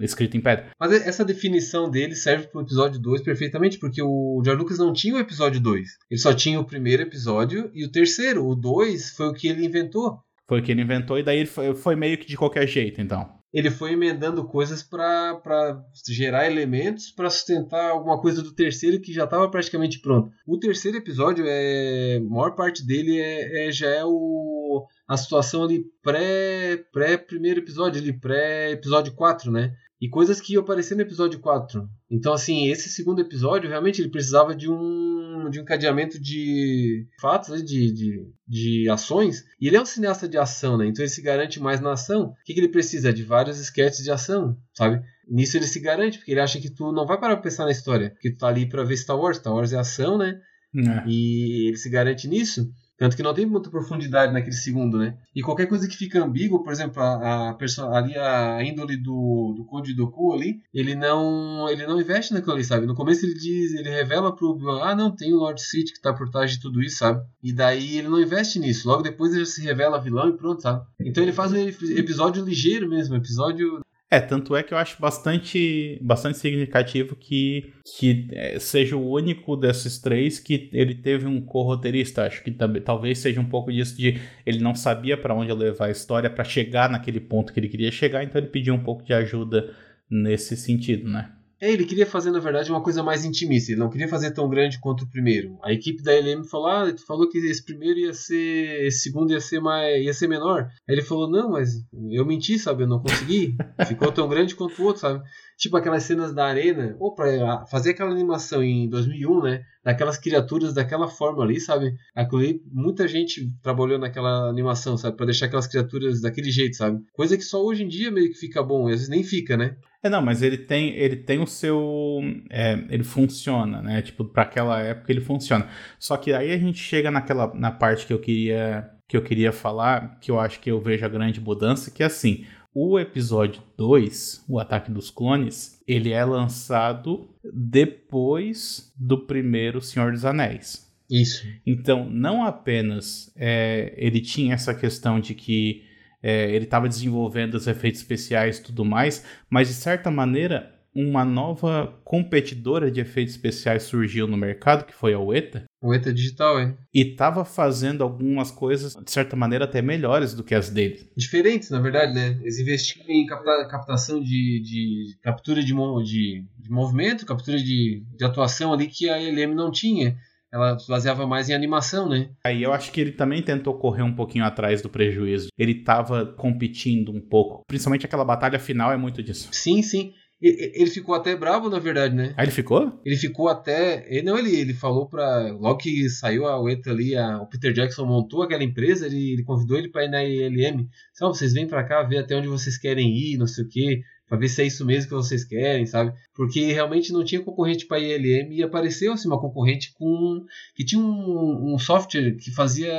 escrito em pedra. Mas essa definição dele serve pro episódio 2 perfeitamente, porque o George Lucas não tinha o episódio 2. Ele só tinha o primeiro episódio e o terceiro. O 2 foi o que ele inventou. Foi o que ele inventou, e daí foi, foi meio que de qualquer jeito, então. ele foi emendando coisas para gerar elementos para sustentar alguma coisa do terceiro que já estava praticamente pronto. O terceiro episódio, é, a maior parte dele é, é já é o, a situação ali pré, pré primeiro episódio, ali pré episódio 4, né? E coisas que iam aparecer no episódio 4. Então, assim, esse segundo episódio, realmente, ele precisava de um, de um encadeamento de fatos, né? de, de, de ações. E ele é um cineasta de ação, né? Então ele se garante mais na ação. O que, que ele precisa? De vários sketches de ação, sabe? Nisso ele se garante, porque ele acha que tu não vai parar pra pensar na história. Que tu tá ali pra ver Star Wars. Star Wars é ação, né? É. E ele se garante nisso. Tanto que não tem muita profundidade naquele segundo, né? E qualquer coisa que fica ambíguo, por exemplo, a, a ali a índole do, do Code Doku ali, ele não ele não investe naquilo ali, sabe? No começo ele diz, ele revela pro ah, não, tem o Lord City que tá por trás de tudo isso, sabe? E daí ele não investe nisso. Logo depois ele se revela vilão e pronto, sabe? Então ele faz um episódio ligeiro mesmo, episódio é, tanto é que eu acho bastante, bastante significativo que, que é, seja o único desses três que ele teve um co-roteirista. Acho que talvez seja um pouco disso de ele não sabia para onde levar a história para chegar naquele ponto que ele queria chegar, então ele pediu um pouco de ajuda nesse sentido, né? É, ele queria fazer, na verdade, uma coisa mais intimista. Ele não queria fazer tão grande quanto o primeiro. A equipe da LM falou: Ah, tu falou que esse primeiro ia ser. Esse segundo ia ser mais. ia ser menor. Aí ele falou, não, mas eu menti, sabe? Eu não consegui. Ficou tão grande quanto o outro, sabe? Tipo aquelas cenas da arena, ou pra fazer aquela animação em 2001, né? Daquelas criaturas daquela forma ali, sabe? Aquilo muita gente trabalhou naquela animação, sabe? Pra deixar aquelas criaturas daquele jeito, sabe? Coisa que só hoje em dia meio que fica bom, às vezes nem fica, né? É, não, mas ele tem, ele tem o seu. É, ele funciona, né? Tipo, para aquela época ele funciona. Só que aí a gente chega naquela na parte que eu queria que eu queria falar, que eu acho que eu vejo a grande mudança, que é assim. O episódio 2, O Ataque dos Clones, ele é lançado depois do primeiro Senhor dos Anéis. Isso. Então, não apenas é, ele tinha essa questão de que é, ele estava desenvolvendo os efeitos especiais e tudo mais, mas de certa maneira uma nova competidora de efeitos especiais surgiu no mercado, que foi a Ueta. Ueta Digital, hein? E estava fazendo algumas coisas, de certa maneira, até melhores do que as dele. Diferentes, na verdade, né? Eles investiram em capta captação de, de captura de, de, de, movimento, captura de, de atuação ali que a LM não tinha ela baseava mais em animação, né? Aí eu acho que ele também tentou correr um pouquinho atrás do prejuízo. Ele estava competindo um pouco. Principalmente aquela batalha final é muito disso. Sim, sim. Ele ficou até bravo, na verdade, né? Ah, ele ficou? Ele ficou até. Ele, não, ele, ele falou pra. Logo que saiu a UETA ali, a, o Peter Jackson montou aquela empresa, ele, ele convidou ele pra ir na ILM. Só, vocês vêm pra cá ver até onde vocês querem ir, não sei o quê para ver se é isso mesmo que vocês querem, sabe? Porque realmente não tinha concorrente para ILM e apareceu assim uma concorrente com que tinha um, um, software que fazia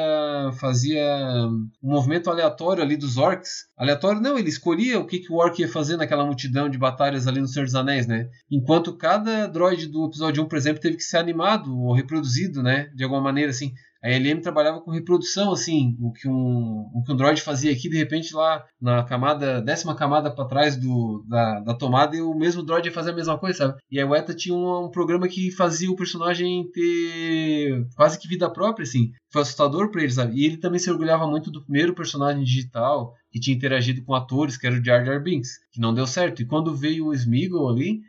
fazia um movimento aleatório ali dos orcs. Aleatório não, ele escolhia o que, que o orc ia fazer naquela multidão de batalhas ali no Senhor dos Anéis, né? Enquanto cada droid do episódio 1, por exemplo, teve que ser animado ou reproduzido, né? De alguma maneira assim. A LM trabalhava com reprodução, assim, o que um, o que um Android fazia aqui, de repente lá na camada, décima camada para trás do, da, da tomada, e o mesmo Droid ia fazer a mesma coisa, sabe? E a Weta tinha um, um, programa que fazia o personagem ter quase que vida própria, assim. Foi assustador para ele, sabe? E ele também se orgulhava muito do primeiro personagem digital que tinha interagido com atores, que era o Jar Jar Binks, que não deu certo. E quando veio o Smeagol ali,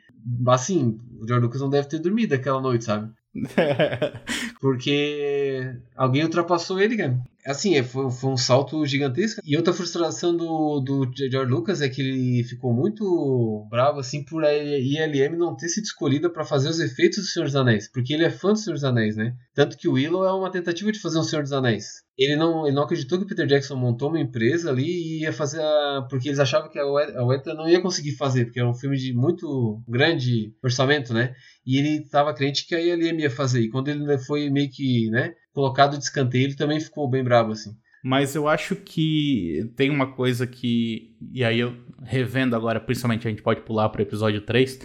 assim, o George Lucas não deve ter dormido aquela noite, sabe? Porque alguém ultrapassou ele, cara. Assim, é, foi, foi, um salto gigantesco. E outra frustração do, do George Lucas é que ele ficou muito bravo assim por a ILM não ter sido escolhida para fazer os efeitos do Senhor dos Anéis. Porque ele é fã do Senhor dos Anéis, né? Tanto que o Willow é uma tentativa de fazer um Senhor dos Anéis. Ele não, ele não acreditou que o Peter Jackson montou uma empresa ali e ia fazer a, porque eles achavam que a Weta não ia conseguir fazer, porque era um filme de muito grande orçamento, né? E ele estava crente que a ILM ia fazer. E quando ele foi meio que, né, colocado de escanteio, ele também ficou bem bravo, assim. Mas eu acho que tem uma coisa que. E aí eu revendo agora, principalmente a gente pode pular para o episódio 3.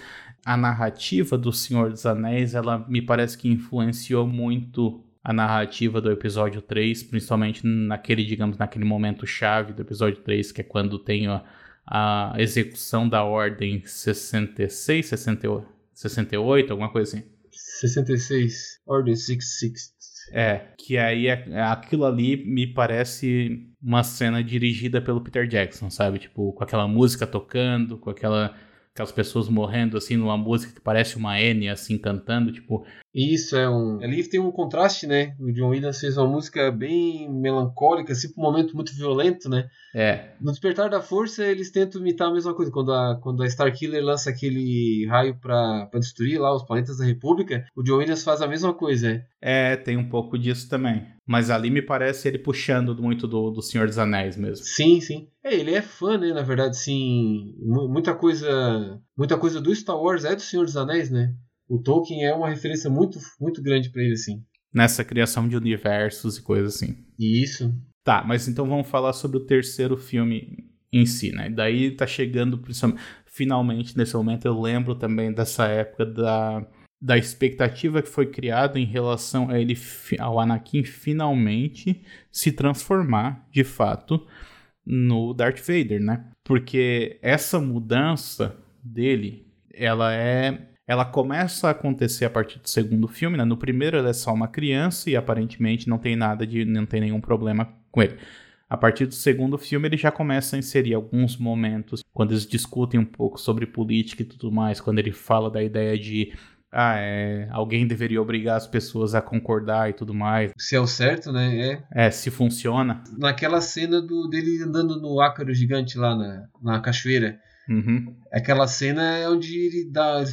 A narrativa do Senhor dos Anéis, ela me parece que influenciou muito a narrativa do episódio 3, principalmente naquele, digamos, naquele momento chave do episódio 3, que é quando tem a, a execução da ordem 66, 68, 68, alguma coisa assim. 66, Ordem 66. É, que aí é, aquilo ali me parece uma cena dirigida pelo Peter Jackson, sabe? Tipo, com aquela música tocando, com aquela aquelas pessoas morrendo assim numa música que parece uma N assim cantando, tipo. Isso é um. Ali tem um contraste, né? O John Williams fez uma música bem melancólica, assim, um momento muito violento, né? É. No Despertar da Força, eles tentam imitar a mesma coisa. Quando a, quando a Starkiller lança aquele raio para destruir lá os planetas da República, o John Williams faz a mesma coisa. É, é tem um pouco disso também. Mas ali me parece ele puxando muito do, do Senhor dos Anéis mesmo. Sim, sim. É, ele é fã, né? Na verdade, sim. Muita coisa, muita coisa do Star Wars é do Senhor dos Anéis, né? O Tolkien é uma referência muito, muito grande para ele, assim. Nessa criação de universos e coisas assim. Isso. Tá, mas então vamos falar sobre o terceiro filme em si, né? Daí tá chegando, finalmente, nesse momento, eu lembro também dessa época da da expectativa que foi criada em relação a ele ao Anakin finalmente se transformar de fato no Darth Vader, né? Porque essa mudança dele, ela é ela começa a acontecer a partir do segundo filme, né? No primeiro ele é só uma criança e aparentemente não tem nada de não tem nenhum problema com ele. A partir do segundo filme, ele já começa a inserir alguns momentos quando eles discutem um pouco sobre política e tudo mais, quando ele fala da ideia de ah, é, alguém deveria obrigar as pessoas a concordar e tudo mais. Se é o certo, né? É. É, se funciona. Naquela cena do, dele andando no ácaro gigante lá na, na cachoeira. Uhum. Aquela cena é onde ele dá,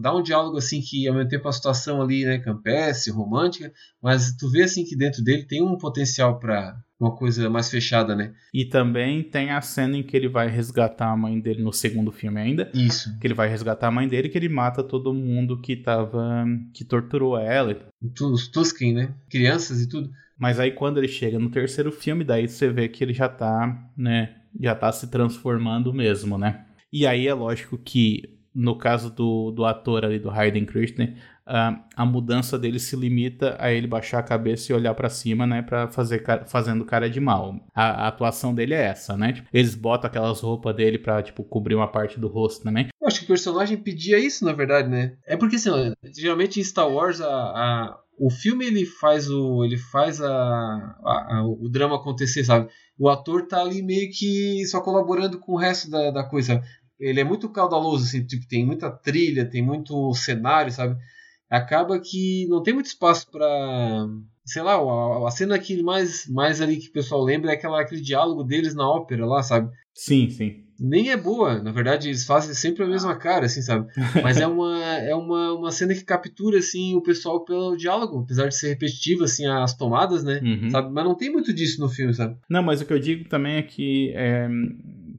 dá um diálogo assim que ao mesmo tempo a situação ali, né, campestre, romântica, mas tu vê assim que dentro dele tem um potencial para uma coisa mais fechada, né? E também tem a cena em que ele vai resgatar a mãe dele no segundo filme ainda. Isso. Que ele vai resgatar a mãe dele que ele mata todo mundo que tava. que torturou ela. Os Tusken, né? Crianças e tudo. Mas aí quando ele chega no terceiro filme, daí você vê que ele já tá, né? Já tá se transformando mesmo, né? E aí é lógico que no caso do, do ator ali, do Hayden Christensen, uh, a mudança dele se limita a ele baixar a cabeça e olhar para cima, né, para fazer fazendo cara de mal. A, a, atuação dele é essa, né? Tipo, eles botam aquelas roupas dele para tipo cobrir uma parte do rosto também. Eu acho que o personagem pedia isso, na verdade, né? É porque assim, geralmente em Star Wars a, a o filme ele faz o ele faz a, a, a, o drama acontecer, sabe? O ator tá ali meio que só colaborando com o resto da, da coisa. Ele é muito caudaloso, assim, tipo, tem muita trilha, tem muito cenário, sabe? acaba que não tem muito espaço para sei lá, a, a, cena que mais, mais ali que o pessoal lembra é aquela, aquele diálogo deles na ópera lá, sabe? Sim, sim. Nem é boa, na verdade eles fazem sempre a mesma cara, assim, sabe? Mas é uma, é uma, uma cena que captura, assim, o pessoal pelo diálogo, apesar de ser repetitivo, assim, as tomadas, né? Uhum. Sabe? Mas não tem muito disso no filme, sabe? Não, mas o que eu digo também é que é,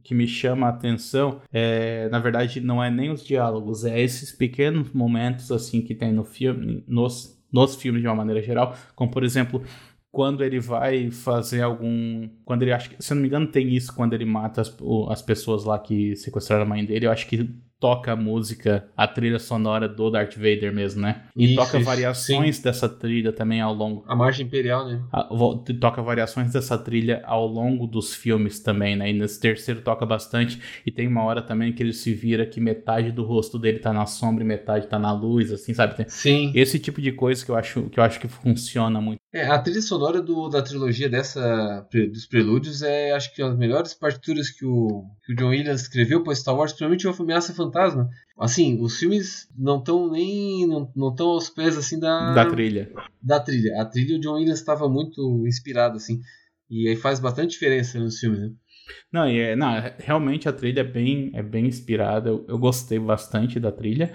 que me chama a atenção é, na verdade, não é nem os diálogos, é esses pequenos momentos assim que tem no filme, nos, nos filmes de uma maneira geral, como por exemplo quando ele vai fazer algum. Quando ele acha que. Se eu não me engano, tem isso quando ele mata as, as pessoas lá que sequestraram a mãe dele. Eu acho que toca a música, a trilha sonora do Darth Vader mesmo, né? E isso, toca isso, variações sim. dessa trilha também ao longo. A marcha imperial, né? A, toca variações dessa trilha ao longo dos filmes também, né? E nesse terceiro toca bastante. E tem uma hora também que ele se vira que metade do rosto dele tá na sombra e metade tá na luz, assim, sabe? Tem sim. Esse tipo de coisa que eu acho que, eu acho que funciona muito. É, a trilha sonora do, da trilogia dessa dos prelúdios é, acho que, as melhores partituras que o, que o John Williams escreveu para Star Wars, principalmente o Ameaça Fantasma. Assim, os filmes não estão nem não estão aos pés assim da da trilha. Da trilha. A trilha o John Williams estava muito inspirado assim, e aí faz bastante diferença nos filmes, né? Não, e é, não, realmente a trilha é bem, é bem inspirada. Eu, eu gostei bastante da trilha.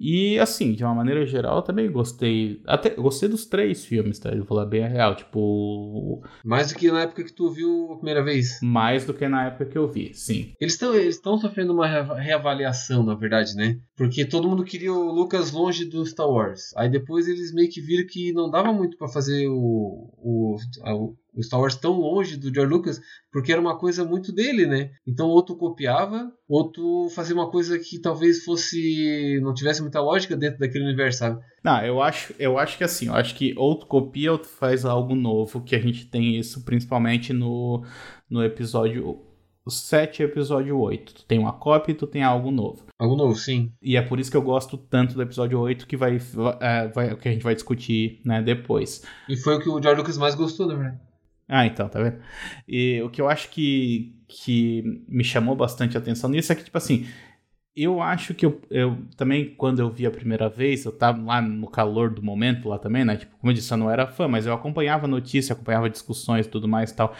E assim, de uma maneira geral, eu também gostei. Até gostei dos três filmes, tá? Eu vou falar bem a real. Tipo. Mais do que na época que tu viu a primeira vez? Mais do que na época que eu vi, sim. Eles estão eles sofrendo uma reavaliação, na verdade, né? Porque todo mundo queria o Lucas longe do Star Wars. Aí depois eles meio que viram que não dava muito para fazer o, o, o Star Wars tão longe do George Lucas, porque era uma coisa muito dele, né? Então outro copiava, outro fazia uma coisa que talvez fosse não tivesse muita lógica dentro daquele universo, sabe? Não, eu acho, eu acho que assim, eu acho que outro copia, outro faz algo novo, que a gente tem isso principalmente no, no episódio 7 e episódio 8. Tu tem uma cópia e tu tem algo novo. Algo novo, sim. E é por isso que eu gosto tanto do episódio 8, que vai, é, vai que a gente vai discutir né, depois. E foi o que o George Lucas mais gostou, verdade. Ah, então, tá vendo? E o que eu acho que, que me chamou bastante atenção nisso é que, tipo assim, eu acho que eu, eu, também, quando eu vi a primeira vez, eu tava lá no calor do momento lá também, né? Tipo, como eu disse, eu não era fã, mas eu acompanhava notícia, acompanhava discussões tudo mais e tal.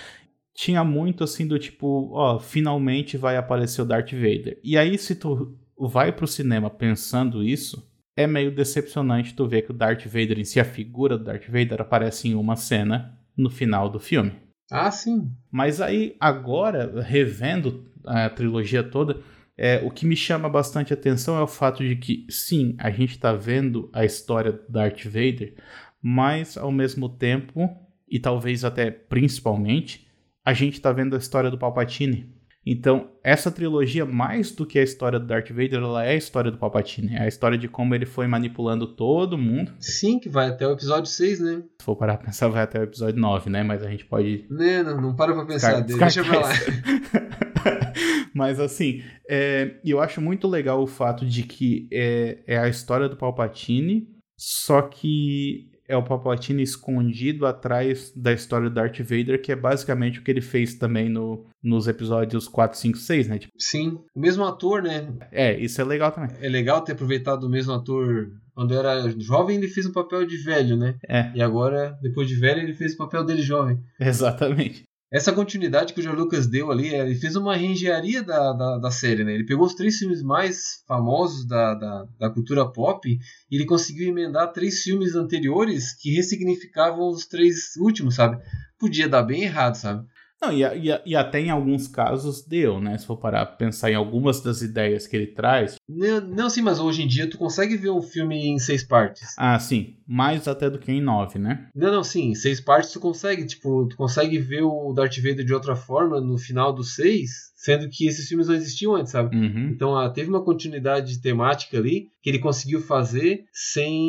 Tinha muito assim do tipo, ó, finalmente vai aparecer o Darth Vader. E aí, se tu vai pro cinema pensando isso, é meio decepcionante tu ver que o Darth Vader em si, a figura do Darth Vader, aparece em uma cena no final do filme. Ah, sim. Mas aí, agora, revendo a trilogia toda, é, o que me chama bastante atenção é o fato de que, sim, a gente está vendo a história do Darth Vader, mas ao mesmo tempo, e talvez até principalmente, a gente está vendo a história do Palpatine. Então, essa trilogia, mais do que a história do Darth Vader, ela é a história do Palpatine. É a história de como ele foi manipulando todo mundo. Sim, que vai até o episódio 6, né? Se for parar pra pensar, vai até o episódio 9, né? Mas a gente pode. Né, não, não para pra pensar. Descar deixa pra lá. Mas assim, é, eu acho muito legal o fato de que é, é a história do Palpatine, só que é o Palpatine escondido atrás da história do Darth Vader, que é basicamente o que ele fez também no, nos episódios 4, 5, 6, né? Tipo, Sim, o mesmo ator, né? É, isso é legal também. É legal ter aproveitado o mesmo ator. Quando era jovem, ele fez um papel de velho, né? É. E agora, depois de velho, ele fez o papel dele jovem. Exatamente essa continuidade que o George Lucas deu ali, ele fez uma reengenharia da, da, da, série, né? Ele pegou os três filmes mais famosos da, da, da, cultura pop e ele conseguiu emendar três filmes anteriores que ressignificavam os três últimos, sabe? Podia dar bem errado, sabe? Não, e, e, e, até em alguns casos deu, né? Se for parar pensar em algumas das ideias que ele traz. Não, não, sim, mas hoje em dia tu consegue ver um filme em seis partes. Ah, sim. Mais até do que em nove, né? Não, não, sim. Em seis partes tu consegue. Tipo, tu consegue ver o Darth Vader de outra forma no final dos seis, sendo que esses filmes não existiam antes, sabe? Uhum. Então ah, teve uma continuidade temática ali que ele conseguiu fazer sem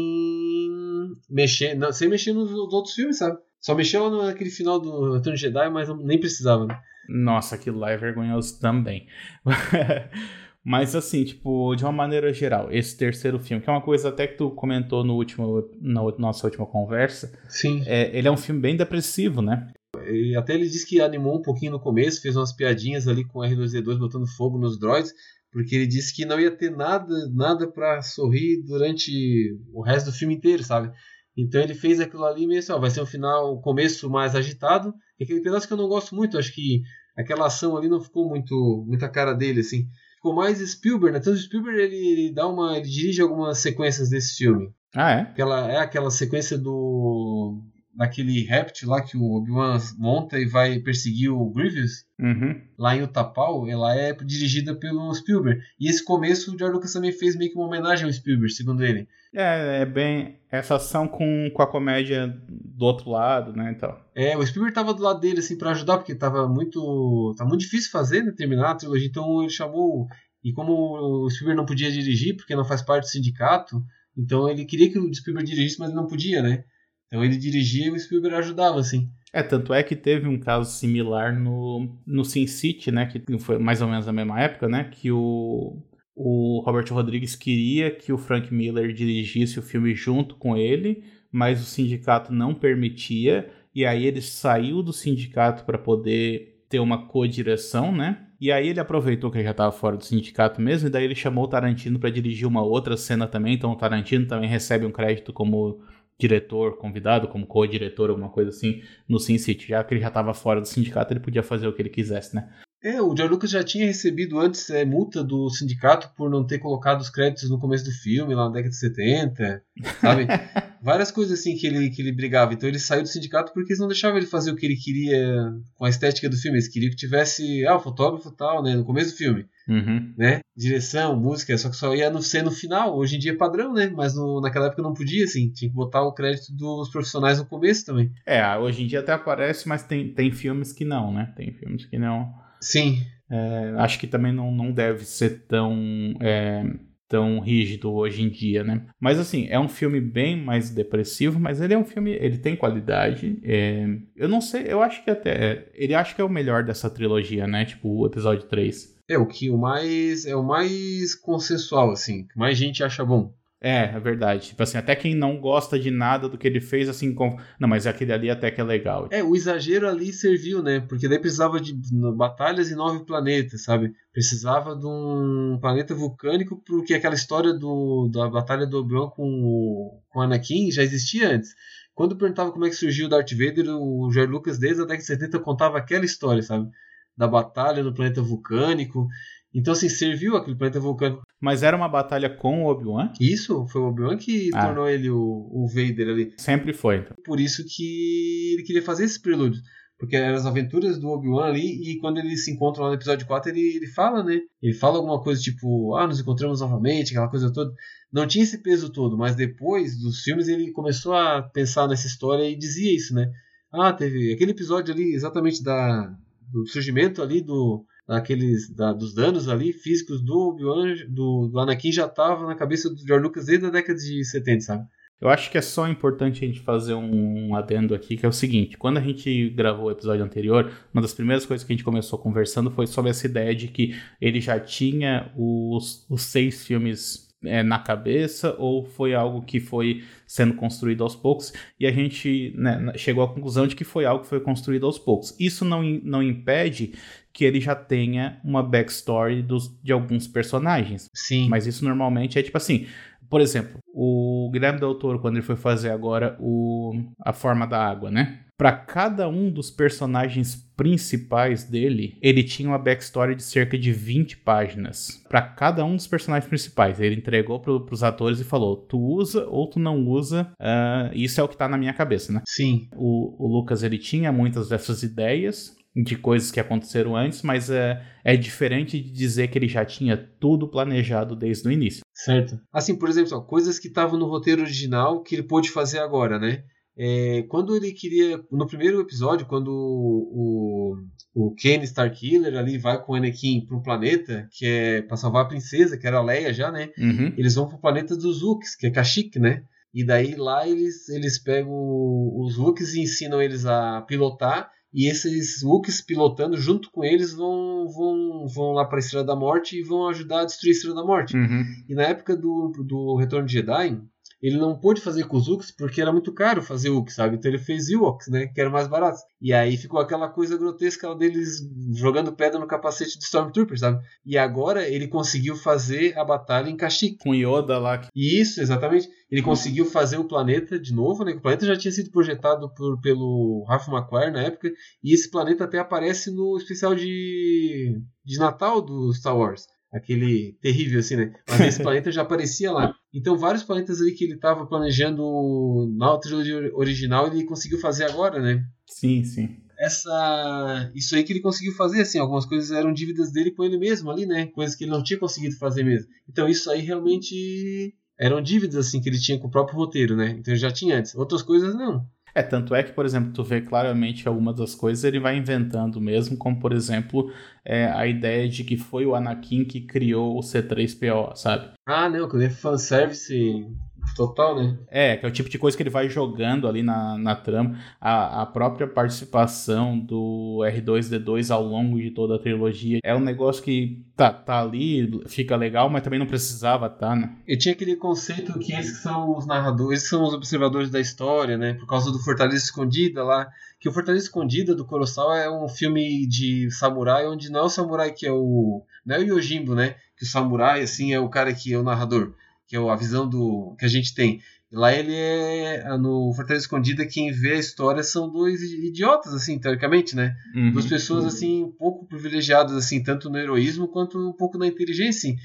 mexer, não, sem mexer nos outros filmes, sabe? Só mexeu naquele final do Return Jedi, mas nem precisava, né? Nossa, aquilo lá é vergonhoso também. mas assim, tipo, de uma maneira geral, esse terceiro filme, que é uma coisa até que tu comentou no último, na nossa última conversa. Sim. É, ele é um filme bem depressivo, né? E até ele disse que animou um pouquinho no começo, fez umas piadinhas ali com o R2D2 botando fogo nos droids, porque ele disse que não ia ter nada, nada para sorrir durante o resto do filme inteiro, sabe? Então ele fez aquilo ali meio assim, ó, vai ser um final, o começo mais agitado, e aquele pedaço que eu não gosto muito, acho que aquela ação ali não ficou muito muita cara dele assim. Ficou mais Spielberg, né? Tanto Spielberg ele, ele dá uma, ele dirige algumas sequências desse filme. Ah, é? Aquela é aquela sequência do daquele réptil lá que o Obi-Wan monta e vai perseguir o Grievous, uhum. lá em Utapau, ela é dirigida pelo Spielberg. E esse começo o George Lucas também fez meio que uma homenagem ao Spielberg, segundo ele. É, é bem essa ação com, com a comédia do outro lado, né, então. É, o Spielberg tava do lado dele, assim, para ajudar, porque tava muito, tá muito difícil fazer, né, terminar a trilogia, então ele chamou, e como o Spielberg não podia dirigir, porque não faz parte do sindicato, então ele queria que o Spielberg dirigisse, mas ele não podia, né. Então ele dirigia e o Spielberg ajudava, assim. É, tanto é que teve um caso similar no, no Sin City, né? Que foi mais ou menos na mesma época, né? Que o, o Robert Rodrigues queria que o Frank Miller dirigisse o filme junto com ele, mas o sindicato não permitia. E aí ele saiu do sindicato para poder ter uma co-direção, né? E aí ele aproveitou que ele já estava fora do sindicato mesmo, e daí ele chamou o Tarantino para dirigir uma outra cena também. Então o Tarantino também recebe um crédito como diretor convidado, como co-diretor, alguma coisa assim, no Sin City. Já que ele já estava fora do sindicato, ele podia fazer o que ele quisesse, né? É, o George Lucas já tinha recebido antes é, multa do sindicato por não ter colocado os créditos no começo do filme, lá na década de 70, sabe? Várias coisas assim que ele, que ele brigava. Então ele saiu do sindicato porque eles não deixavam ele fazer o que ele queria com a estética do filme. Eles queriam que tivesse, ah, o fotógrafo e tal, né, no começo do filme. Uhum. Né? Direção, música, só que só ia no, ser no final. Hoje em dia é padrão, né? Mas no, naquela época não podia, assim. Tinha que botar o crédito dos profissionais no começo também. É, hoje em dia até aparece, mas tem, tem filmes que não, né? Tem filmes que não Sim. É, acho que também não, não deve ser tão, é, tão rígido hoje em dia, né? Mas assim, é um filme bem mais depressivo, mas ele é um filme, ele tem qualidade. É, eu não sei, eu acho que até. Ele acha que é o melhor dessa trilogia, né? Tipo, o episódio 3. É, o que o mais. É o mais consensual, assim, que mais gente acha bom. É, é verdade. Tipo assim, até quem não gosta de nada do que ele fez, assim, com... não, mas aquele ali até que é legal. É, o exagero ali serviu, né? Porque daí precisava de batalhas em nove planetas, sabe? Precisava de um planeta vulcânico, porque aquela história do, da batalha do Obi-Wan com o, com Anakin já existia antes. Quando perguntava como é que surgiu o Darth Vader, o George Lucas, desde a década de 70, contava aquela história, sabe? Da batalha no planeta vulcânico. Então, assim, serviu aquele planeta vulcânico. Mas era uma batalha com o Obi-Wan? Isso, foi o Obi-Wan que ah. tornou ele o, o Vader ali. Sempre foi. Então. Por isso que ele queria fazer esses prelúdios. Porque eram as aventuras do Obi-Wan ali, e quando eles se encontram lá no episódio 4, ele, ele fala, né? Ele fala alguma coisa tipo, ah, nos encontramos novamente, aquela coisa toda. Não tinha esse peso todo, mas depois dos filmes ele começou a pensar nessa história e dizia isso, né? Ah, teve aquele episódio ali exatamente da, do surgimento ali do, daqueles da, dos danos ali físicos do Obi-Wan, do, do Anakin já tava na cabeça do George Lucas desde a década de 70, sabe? Eu acho que é só importante a gente fazer um adendo aqui, que é o seguinte: quando a gente gravou o episódio anterior, uma das primeiras coisas que a gente começou conversando foi sobre essa ideia de que ele já tinha os, os seis filmes é, na cabeça ou foi algo que foi sendo construído aos poucos e a gente né, chegou à conclusão de que foi algo que foi construído aos poucos. Isso não, não impede que ele já tenha uma backstory dos, de alguns personagens. Sim. Mas isso normalmente é tipo assim. Por exemplo, o Guilherme Del Toro, quando ele foi fazer agora o, a forma da água, né? Para cada um dos personagens principais dele, ele tinha uma backstory de cerca de 20 páginas. Para cada um dos personagens principais, ele entregou para os atores e falou: tu usa ou tu não usa. Uh, isso é o que tá na minha cabeça, né? Sim. O, o Lucas ele tinha muitas dessas ideias, de coisas que aconteceram antes, mas é, é diferente de dizer que ele já tinha tudo planejado desde o início. Certo. Assim, por exemplo, ó, coisas que estavam no roteiro original que ele pôde fazer agora, né? É, quando ele queria. No primeiro episódio, quando o, o, o Ken Starkiller ali vai com o Anakin para um planeta, que é para salvar a princesa, que era a Leia já, né? Uhum. Eles vão para o planeta dos Wooks, que é Kashyyyk, né? E daí lá eles, eles pegam os Wooks e ensinam eles a pilotar. E esses Wooks pilotando junto com eles vão, vão, vão lá para a Estrela da Morte e vão ajudar a destruir a Estrela da Morte. Uhum. E na época do, do Retorno de Jedi, ele não pôde fazer com os Uks porque era muito caro fazer Uks, sabe? Então ele fez Ewoks, né? Que eram mais baratos. E aí ficou aquela coisa grotesca deles jogando pedra no capacete do Stormtrooper, sabe? E agora ele conseguiu fazer a batalha em Kashyyyk. Com Yoda lá. Isso, exatamente. Ele conseguiu fazer o planeta de novo, né? O planeta já tinha sido projetado por, pelo Ralph McQuarrie na época. E esse planeta até aparece no especial de, de Natal do Star Wars aquele terrível assim, né? Mas esse planeta já aparecia lá. Então vários planetas ali que ele estava planejando na trilogia original ele conseguiu fazer agora, né? Sim, sim. Essa, isso aí que ele conseguiu fazer, assim, algumas coisas eram dívidas dele com ele mesmo ali, né? Coisas que ele não tinha conseguido fazer mesmo. Então isso aí realmente eram dívidas assim que ele tinha com o próprio roteiro, né? Então ele já tinha antes. Outras coisas não. É, tanto é que, por exemplo, tu vê claramente algumas das coisas ele vai inventando mesmo, como por exemplo é, a ideia de que foi o Anakin que criou o C3PO, sabe? Ah, não, quando é fanservice Total, né? É, que é o tipo de coisa que ele vai jogando ali na, na trama. A, a própria participação do R2D2 ao longo de toda a trilogia é um negócio que tá, tá ali, fica legal, mas também não precisava tá, né? E tinha aquele conceito que esses são os narradores, esses são os observadores da história, né? Por causa do Fortaleza Escondida lá. Que o Fortaleza Escondida do Kurosawa é um filme de samurai, onde não é o samurai que é o. Não é o Yojimbo, né? Que o samurai, assim, é o cara que é o narrador que é a visão do que a gente tem. Lá ele é no Fortaleza Escondida quem vê a história são dois idiotas assim, teoricamente, né? Uhum. Duas pessoas assim um pouco privilegiadas assim, tanto no heroísmo quanto um pouco na inteligência.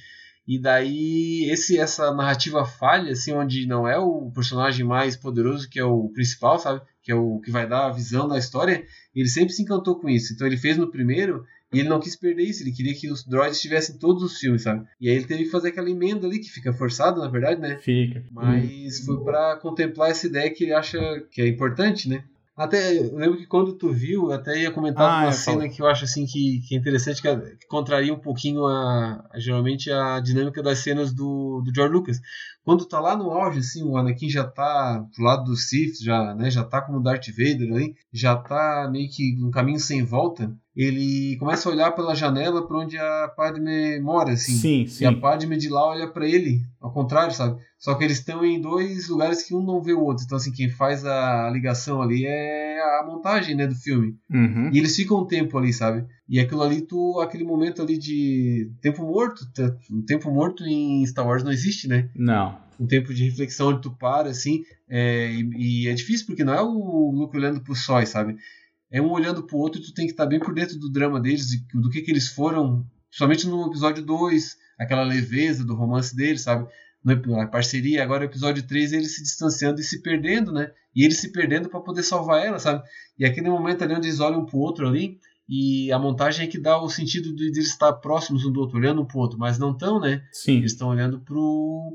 E daí esse essa narrativa falha assim, onde não é o personagem mais poderoso que é o principal, sabe? Que é o que vai dar a visão da história, ele sempre se encantou com isso. Então ele fez no primeiro e ele não quis perder isso, ele queria que os droids estivessem todos os filmes, sabe? E aí ele teve que fazer aquela emenda ali, que fica forçado, na verdade, né? Fica. Mas foi para contemplar essa ideia que ele acha que é importante, né? Até, eu lembro que quando tu viu, até ia comentar ah, uma cena que eu acho assim que, que é interessante, que, que contraria um pouquinho a, a, geralmente a dinâmica das cenas do, do George Lucas. Quando tá lá no auge, assim, o Anakin já tá do lado do Sith, já, né, já tá como Darth Vader ali, já tá meio que um caminho sem volta. ele começa a olhar pela janela para onde a Padme mora, assim. Sim, sim. E a Padme de lá olha para ele, ao contrário, sabe? Só que eles estão em dois lugares que um não vê o outro. Então, assim, quem faz a ligação ali é a montagem, né, do filme. Uhum. E eles ficam um tempo ali, sabe? E aquilo ali, tu, aquele momento ali de tempo morto, um tempo morto em Star Wars não existe, né? Não. Um tempo de reflexão onde tu para, assim, é, e, e, é difícil porque não é o Luke olhando pro sóis, sabe? é um olhando pro outro e tu tem que estar tá bem por dentro do drama deles, do que que eles foram, principalmente no episódio 2, aquela leveza do romance deles, sabe? A parceria, agora o episódio 3 ele se distanciando e se perdendo, né? E ele se perdendo para poder salvar ela, sabe? E aquele momento ali onde eles olham um pro outro ali, e a montagem é que dá o sentido de eles estar próximos um do outro, olhando um pro outro, mas não tão, né? Sim. Eles estão olhando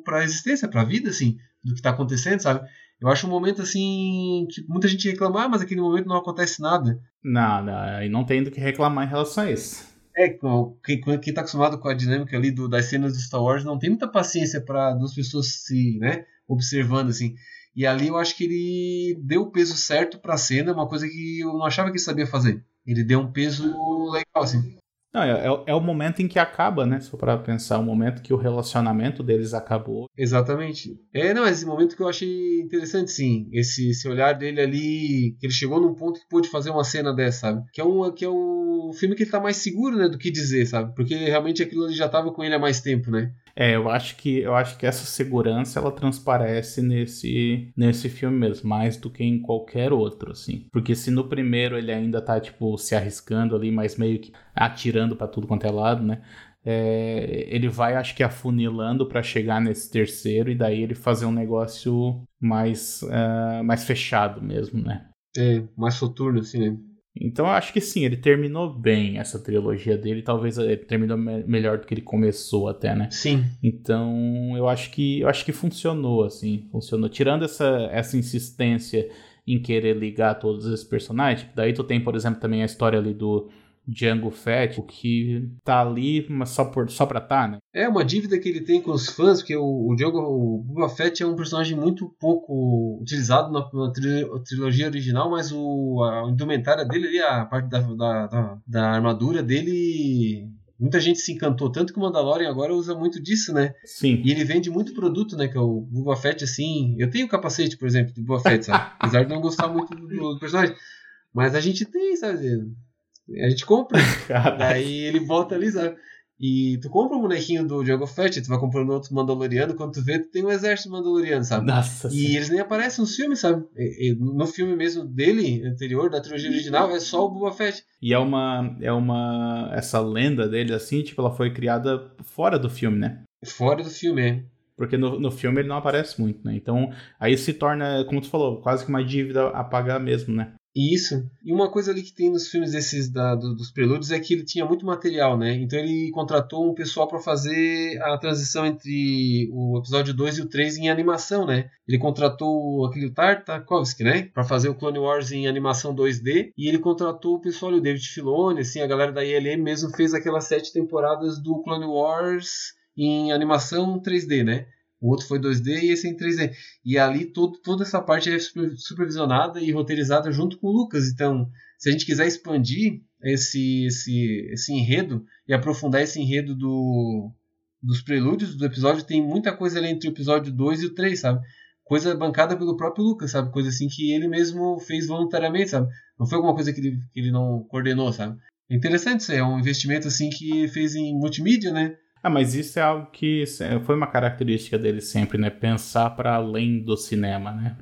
para a existência, para a vida, assim, do que está acontecendo, sabe? Eu acho um momento assim que muita gente reclama, ah, mas aquele momento não acontece nada. Não, não, e não tem do que reclamar em relação a isso. É, quem, quem tá acostumado com a dinâmica ali do, das cenas de Star Wars não tem muita paciência para duas pessoas se, né, observando assim. E ali eu acho que ele deu o peso certo para a cena, uma coisa que eu não achava que ele sabia fazer. Ele deu um peso legal assim. Não, é, é, é, o momento em que acaba, né? Só para pensar, o momento que o relacionamento deles acabou. Exatamente. É, não, esse momento que eu achei interessante, sim. Esse, esse olhar dele ali, que ele chegou num ponto que pôde fazer uma cena dessa, sabe? Que é um, que é um filme que ele tá mais seguro, né, do que dizer, sabe? Porque realmente aquilo ali já tava com ele há mais tempo, né? É, eu acho que eu acho que essa segurança ela transparece nesse nesse filme mesmo, mais do que em qualquer outro, assim. Porque se no primeiro ele ainda tá tipo se arriscando ali, mas meio que atirando para tudo quanto é lado, né? É, ele vai, acho que, afunilando para chegar nesse terceiro e daí ele fazer um negócio mais, uh, mais fechado mesmo, né? É, mais soturno, assim, né? Então eu acho que sim, ele terminou bem essa trilogia dele, talvez ele terminou me melhor do que ele começou até, né? Sim. Então eu acho que eu acho que funcionou assim, funcionou. Tirando essa essa insistência em querer ligar todos esses personagens, daí tu tem, por exemplo, também a história ali do Django Fett, que tá ali mas só, por, só pra tá, né? É uma dívida que ele tem com os fãs, porque o, o Django, o Boba Fett é um personagem muito pouco utilizado na, na trilogia original, mas o, a indumentária dele ali, a parte da, da, da, da armadura dele muita gente se encantou, tanto que o Mandalorian agora usa muito disso, né? Sim. E ele vende muito produto, né? Que é o Boba Fett, assim. Eu tenho o capacete, por exemplo, do Boba Fett, sabe? Apesar de não gostar muito do, do personagem. Mas a gente tem, sabe? A gente compra. Daí ele volta ali, sabe? E tu compra um bonequinho do Django Fett, tu vai comprando outro Mandaloriano, quando tu vê, tu tem um exército Mandaloriano, sabe? Nossa e sim. eles nem aparecem nos filmes, sabe? E, e, no filme mesmo dele, anterior, da trilogia original, é só o Boba Fett. E é uma. É uma. Essa lenda dele, assim, tipo, ela foi criada fora do filme, né? Fora do filme, é. Porque no, no filme ele não aparece muito, né? Então, aí se torna, como tu falou, quase que uma dívida a pagar mesmo, né? Isso. E uma coisa ali que tem nos filmes desses da, do, dos prelúdios é que ele tinha muito material, né? Então ele contratou um pessoal para fazer a transição entre o episódio 2 e o 3 em animação, né? Ele contratou aquele Tartakovsky, né? Para fazer o Clone Wars em animação 2D. E ele contratou o pessoal, o David Filoni, assim, a galera da ILM mesmo fez aquelas sete temporadas do Clone Wars em animação 3D, né? O outro foi 2D e esse é em 3D. E ali todo, toda essa parte é supervisionada e roteirizada junto com o Lucas. Então, se a gente quiser expandir esse, esse, esse enredo e aprofundar esse enredo do, dos prelúdios do episódio, tem muita coisa ali entre o episódio 2 e o 3, sabe? Coisa bancada pelo próprio Lucas, sabe? Coisa assim que ele mesmo fez voluntariamente, sabe? Não foi alguma coisa que ele, que ele não coordenou, sabe? É interessante isso é um investimento assim que fez em multimídia, né? Ah, mas isso é algo que foi uma característica dele sempre, né? Pensar para além do cinema, né?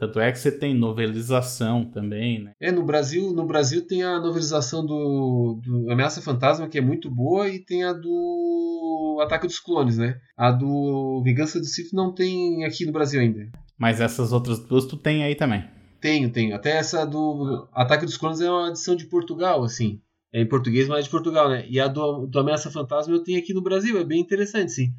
Tanto é que você tem novelização também, né? É, no Brasil, no Brasil tem a novelização do, do Ameaça Fantasma, que é muito boa, e tem a do Ataque dos Clones, né? A do Vingança do Sith não tem aqui no Brasil ainda. Mas essas outras duas tu tem aí também? Tenho, tenho. Até essa do Ataque dos Clones é uma edição de Portugal, assim. É em português, mas é de Portugal, né? E a do, do Ameaça Fantasma eu tenho aqui no Brasil, é bem interessante, sim.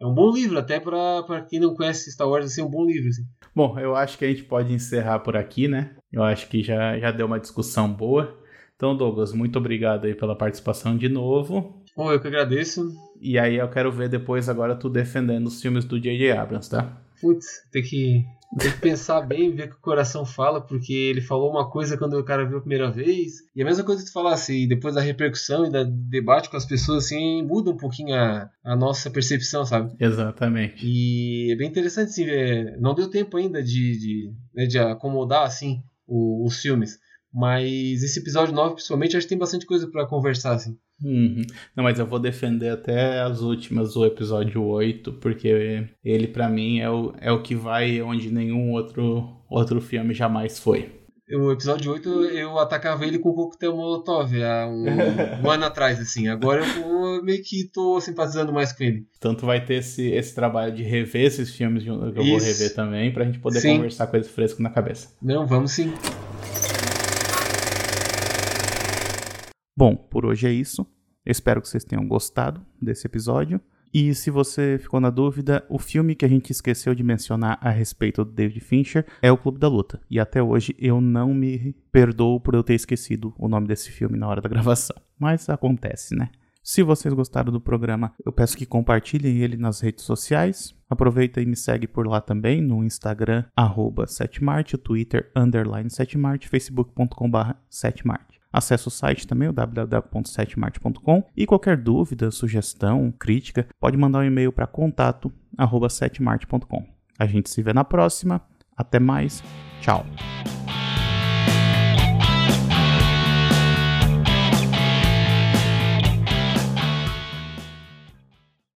É um bom livro, até para quem não conhece Star Wars, assim, é um bom livro. Assim. Bom, eu acho que a gente pode encerrar por aqui, né? Eu acho que já, já deu uma discussão boa. Então, Douglas, muito obrigado aí pela participação de novo. Bom, eu que agradeço. E aí eu quero ver depois agora tu defendendo os filmes do J.J. Abrams, tá? Putz, tem que tem que pensar bem, ver o que o coração fala, porque ele falou uma coisa quando o cara viu a primeira vez. E a mesma coisa que tu falasse, e depois da repercussão e do debate com as pessoas, assim, muda um pouquinho a, a nossa percepção, sabe? Exatamente. E é bem interessante, assim, ver. Não deu tempo ainda de, de, né, de acomodar, assim, o, os filmes. Mas esse episódio 9, principalmente, acho que tem bastante coisa para conversar, assim. Uhum. Não, mas eu vou defender até as últimas, o episódio 8, porque ele para mim é o, é o que vai onde nenhum outro, outro filme jamais foi. O episódio 8 eu atacava ele com o coquetel Molotov há um, um ano atrás, assim. Agora eu meio que tô simpatizando mais com ele. Tanto vai ter esse, esse trabalho de rever esses filmes que eu Isso. vou rever também, pra gente poder sim. conversar com eles fresco na cabeça. Não, vamos sim. Bom, por hoje é isso. Eu espero que vocês tenham gostado desse episódio. E se você ficou na dúvida, o filme que a gente esqueceu de mencionar a respeito do David Fincher é O Clube da Luta. E até hoje eu não me perdoo por eu ter esquecido o nome desse filme na hora da gravação. Mas acontece, né? Se vocês gostaram do programa, eu peço que compartilhem ele nas redes sociais. Aproveita e me segue por lá também no Instagram, arroba setmart, Twitter, underline setmart, facebook.com.br setmart. Acesse o site também, o www.setmart.com e qualquer dúvida, sugestão, crítica, pode mandar um e-mail para contato@setmart.com. A gente se vê na próxima. Até mais. Tchau.